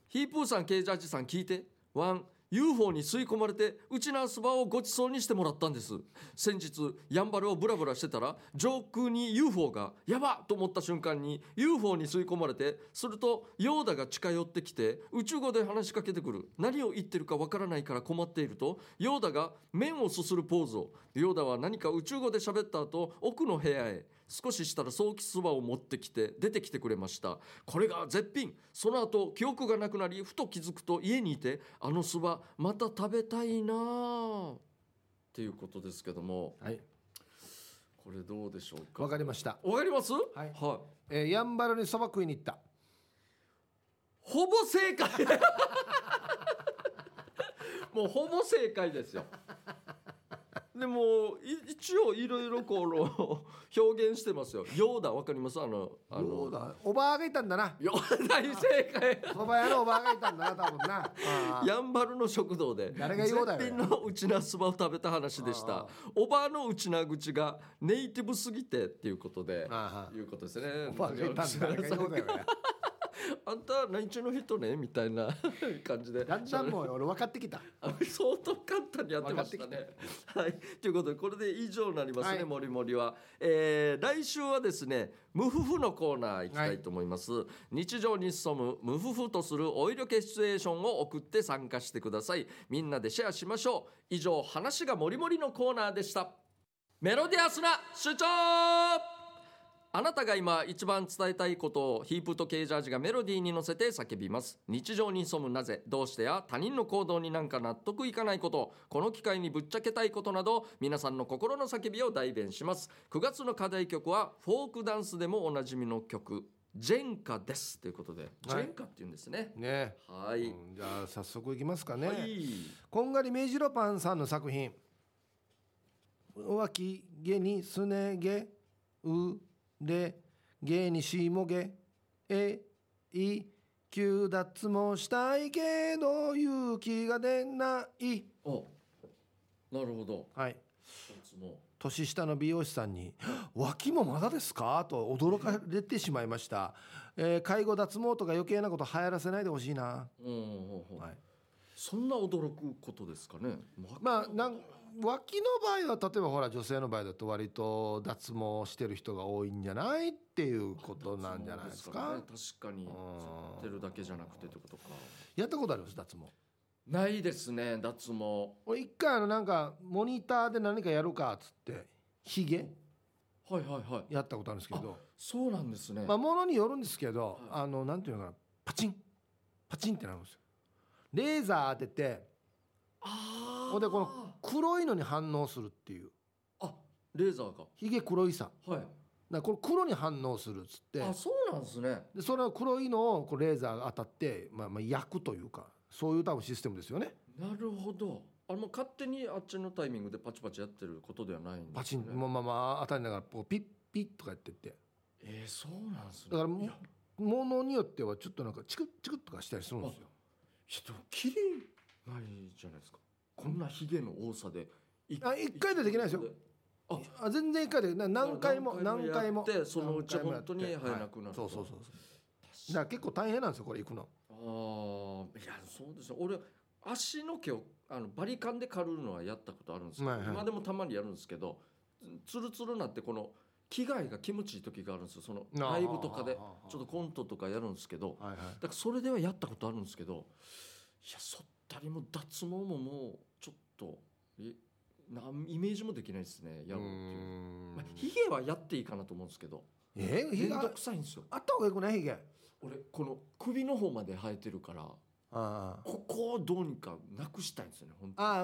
ヒープーさんケイジャージさん聞いて。ワン UFO に吸い込まれてうちのそばをごちそうにしてもらったんです。先日やんばるをブラブラしてたら上空に UFO がやばと思った瞬間に UFO に吸い込まれてするとヨーダが近寄ってきて宇宙語で話しかけてくる。何を言ってるかわからないから困っているとヨーダが麺をすするポーズを。ヨーダは何か宇宙語で喋った後奥の部屋へ。少ししたら早期そばを持ってきて出てきてくれました。これが絶品。その後記憶がなくなりふと気づくと家にいてあのそばまた食べたいなあっていうことですけども。
はい。
ここれどうでしょうか？
わかりました、
わかります？
い。
はい、
えーやんばるにそば食いに行った。
ほぼ正解。もうほぼ正解ですよでもい一応いろいろこの表現してますよ。ヨーダわかります？あのあ
ど
の
うだおばあがいたんだな。
ヨー大正解
そば屋のおばあがいたんだな多分な。ああ。
やんばるの食堂で
誰がヨーダよ
絶品のうちなそばを食べた話でした。おばあのうちな口がネイティブすぎてっていうことで
ああ。
いうことですね。
おばあがいたんだ誰がヨーダよね
あんた何中の人ね？みたいな 感じで。
だんだんもう 俺分かってきた。
あ相当簡単にやってましたね。はい、ということでこれで以上になりますね、
はい。
もりもりは、えー来週はですね無夫婦のコーナー行きたいと思います、日常に潜む無夫婦とするお色気シチュエーションを送って参加してください。みんなでシェアしましょう。以上話がもりもりのコーナーでした。メロディアスな主張あなたが今一番伝えたいことをヒープとケージャージがメロディーに乗せて叫びます。日常に潜むなぜどうしてや他人の行動になんか納得いかないことこの機会にぶっちゃけたいことなど皆さんの心の叫びを代弁します。9月の課題曲はフォークダンスでもおなじみの曲ジェンカですということで、ジェンカって言うんですね。
ね。
はい、
うんじゃあ早速いきますかね、
はい。
こんがりメジロパンさんの作品「脇毛にすね毛うれ毛にしも毛えい急脱毛したいけど勇気が出ない。
おなるほど」
はい。年下の美容師さんに「脇もまだですか?」と驚かれてしまいました、えー介護脱毛とか余計なこと流行らせないでほしいな、
うんうんうん。
はい、
そんな驚くことですかね。
まあなん脇の場合は例えばほら女性の場合だと割と脱毛してる人が多いんじゃないっていうことなんじゃないですか？
ね。確かに。
うん。
剃ってるだけじゃなくてってことか。
やったことあります？脱毛？
ないですね脱毛。
俺一回あのなんかモニターで何かやるかっつってヒゲ？
はいはいはい。
やったことあるんですけど。
そうなんですね、
まあものによるんですけど、
はい。
あのなんていうのかな。パチン。パチンってなるんですよ。レーザー当てて
あ
ほんでこの黒いのに反応するっていう。
あレーザーが
ヒゲ黒いさ
はい。
だこれ黒に反応するっつって。
あそうなんですね。
でそれを黒いのをこうレーザーが当たって、まあ、まあ焼くというかそういう多分システムですよね。
なるほど。あれもう勝手にあっちのタイミングでパチパチやってることではないんですね。
パチン、まあまあまあ当たりながらこうピッピッとかやってって。
えー、そうなんですね。
だからものによってはちょっとなんかチクッチクッとかしたりするんですよ。
ちょっとキリないじゃないですかこんなヒゲの多さで
一回でできないですよ。
あ
あ全然一回で。な何回も何回も
やってそのうち本当に生えなくなる
はい。そうそうそうそう。だから結構大変なんですよこれ行くの。
ああいやそうですね俺足の毛をあのバリカンで刈るのはやったことあるんですけど、
はいはい。
今でもたまにやるんですけどつるつるなってこの着替えが気持ちいい時があるんですよ。その
あー
ライブとかでちょっとコントとかやるんですけど
はいはい。
だからそれではやったことあるんですけどいやそったりも脱毛ももとえなんイメージもできないですねやろうっていう。まあ、ヒゲはやっていいかなと思うんですけど。
え？
めんどくさいんですよ。
あった方がよくない？ヒゲ？
俺この首の方まで生えてるから
あ
ここをどうにかなくしたいんですよね本当
あ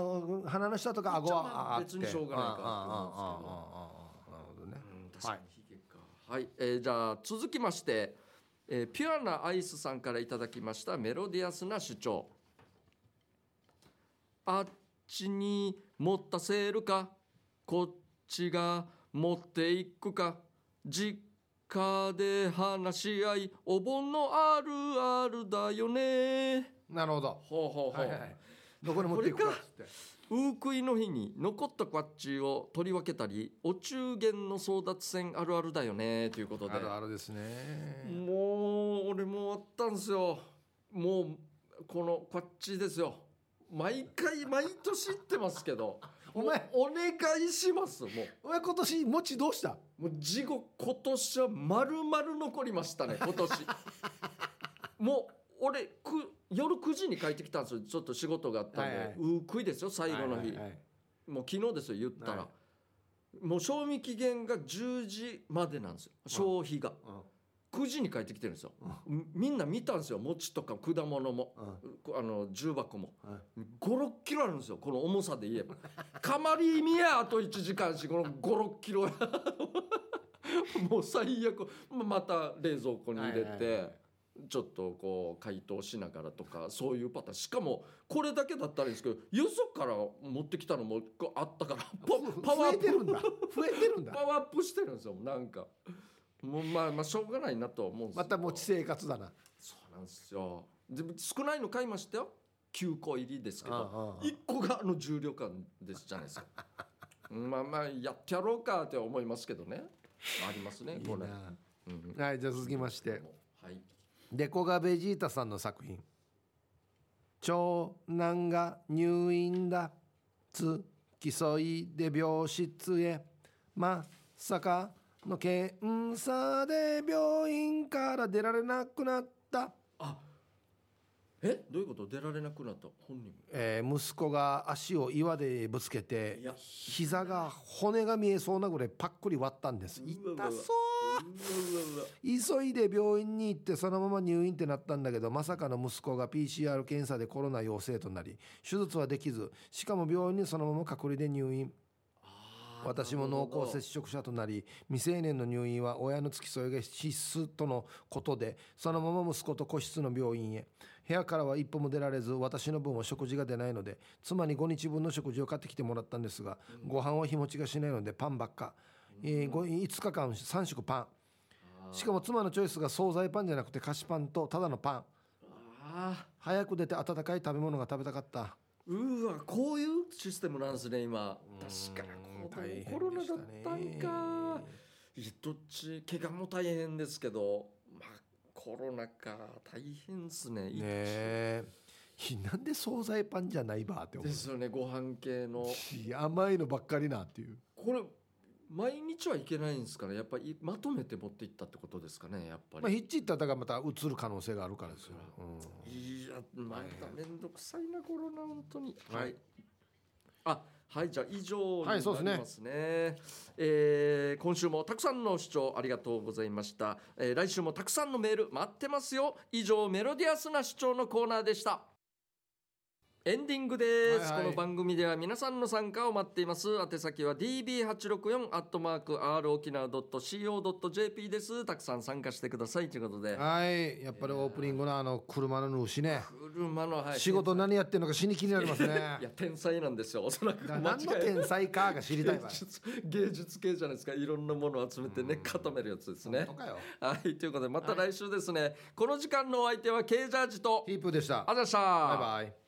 あ鼻の下とか顎はあって。
別にしょうがないかなと思うんですけど。
なるほどね、
確かにヒゲかはい、はい、えー、じゃあ続きましてえー、ピュアなアイスさんからいただきましたメロディアスな主張あちに持ったせるかこっちが持っていくか実家で話し合いお盆のあるあるだよね。
なるほど。
ほうほうほう、
はいはいどこに持っていくかっつって。
ウークイの日に残ったこっちを取り分けたりお中元の争奪戦あるあるだよねということで。
あるあるですね。
もう俺もあったんですよ。もうこのこっちですよ毎回毎年言ってますけど
お前
お願いしますも
お前今年餅どうした？
うもう地獄今年は丸々残りましたね 今年。もう俺く夜9時に帰ってきたんですよ。ちょっと仕事があったんで、
はいはい。う
ーくいですよ最後の日、
はいはいはい
もう昨日ですよ言ったら、
は
もう賞味期限が10時までなんですよ。消費が。
うん
9時に帰ってきてるんですよ、みんな見たんですよ。餅とか果物も、あの重箱も、56キロあるんですよ。この重さで言えば。かまり意味やあと1時間しこの56キロ。もう最悪。また冷蔵庫に入れて、ちょっとこう解凍しながらとかそういうパターン。しかもこれだけだったらいいんですけどよそから持ってきたのもあったから
パワーアップ。増えてるんだ。増えてるんだ。
パワーアップしてるんですよ。なんかもうまあまあしょうがないなとは思うんです
また持ち生活だな。
そうなんですよ。で少ないの買いましたよ。9個入りですけど。1個があの重量感ですじゃないですか。まあまあやってやろうかって思いますけどね。ありますねこれ、
うん、はいじゃあ続きまして。
はい。
デコガベジータさんの作品。長男が入院だ。つ競いで病室へ。まさかの検査で病院から出られなくなった。
あえ？どういうこと？出られなくなった。本人、
えー、息子が足を岩でぶつけて膝が骨が見えそうなぐらいパックリ割ったんです。痛そう。急いで病院に行ってそのまま入院ってなったんだけどまさかの息子が PCR 検査でコロナ陽性となり手術はできずしかも病院にそのまま隔離で入院私も濃厚接触者となり未成年の入院は親の付き添いが必須とのことでそのまま息子と個室の病院へ。部屋からは一歩も出られず私の分は食事が出ないので妻に5日分の食事を買ってきてもらったんですが、うん、ご飯は日持ちがしないのでパンばっか、うん、えー、5日間3食パン。しかも妻のチョイスが惣菜パンじゃなくて菓子パンとただのパン。早く出て温かい食べ物が食べたかった。
うわこういうシステムなんですね今。確かにコロナだったんかどっち怪我も大変ですけどまあコロナか大変ですね
ねなんで惣菜パンじゃないばって
思うですよねご飯系の
甘いのばっかりなっていう
これ毎日はいけないんですからやっぱりまとめて持っていったってことですかねやっぱり、
まあ、ひっちった。らまた。移る可能性があるからですよ、
うん、いやまた面倒くさいなコロナ本当にはい、あはいじゃあ以上になりますね,、はい、すね。えー、今週もたくさんの視聴ありがとうございました、えー、来週もたくさんのメール待ってますよ。以上メロディアスな視聴のコーナーでしたエンディングです、はいはい、この番組では皆さんの参加を待っています。宛先は db864 アットマーク r 沖縄 .co.jp です。たくさん参加してください。ということで。
はい。やっぱりオープニングのあの車の主ね。
車の、はい、
仕事何やってるのか死に気になりますね。
いや天才なんですよ。おそらく
何の天才かが知りたいわ。
芸術系じゃないですか。いろんなものを集めてね固めるやつですね。はい。ということでまた来週ですね、はい、この時間のお相手はケイジャージと
ヒープでした。
あざした。
バイバイ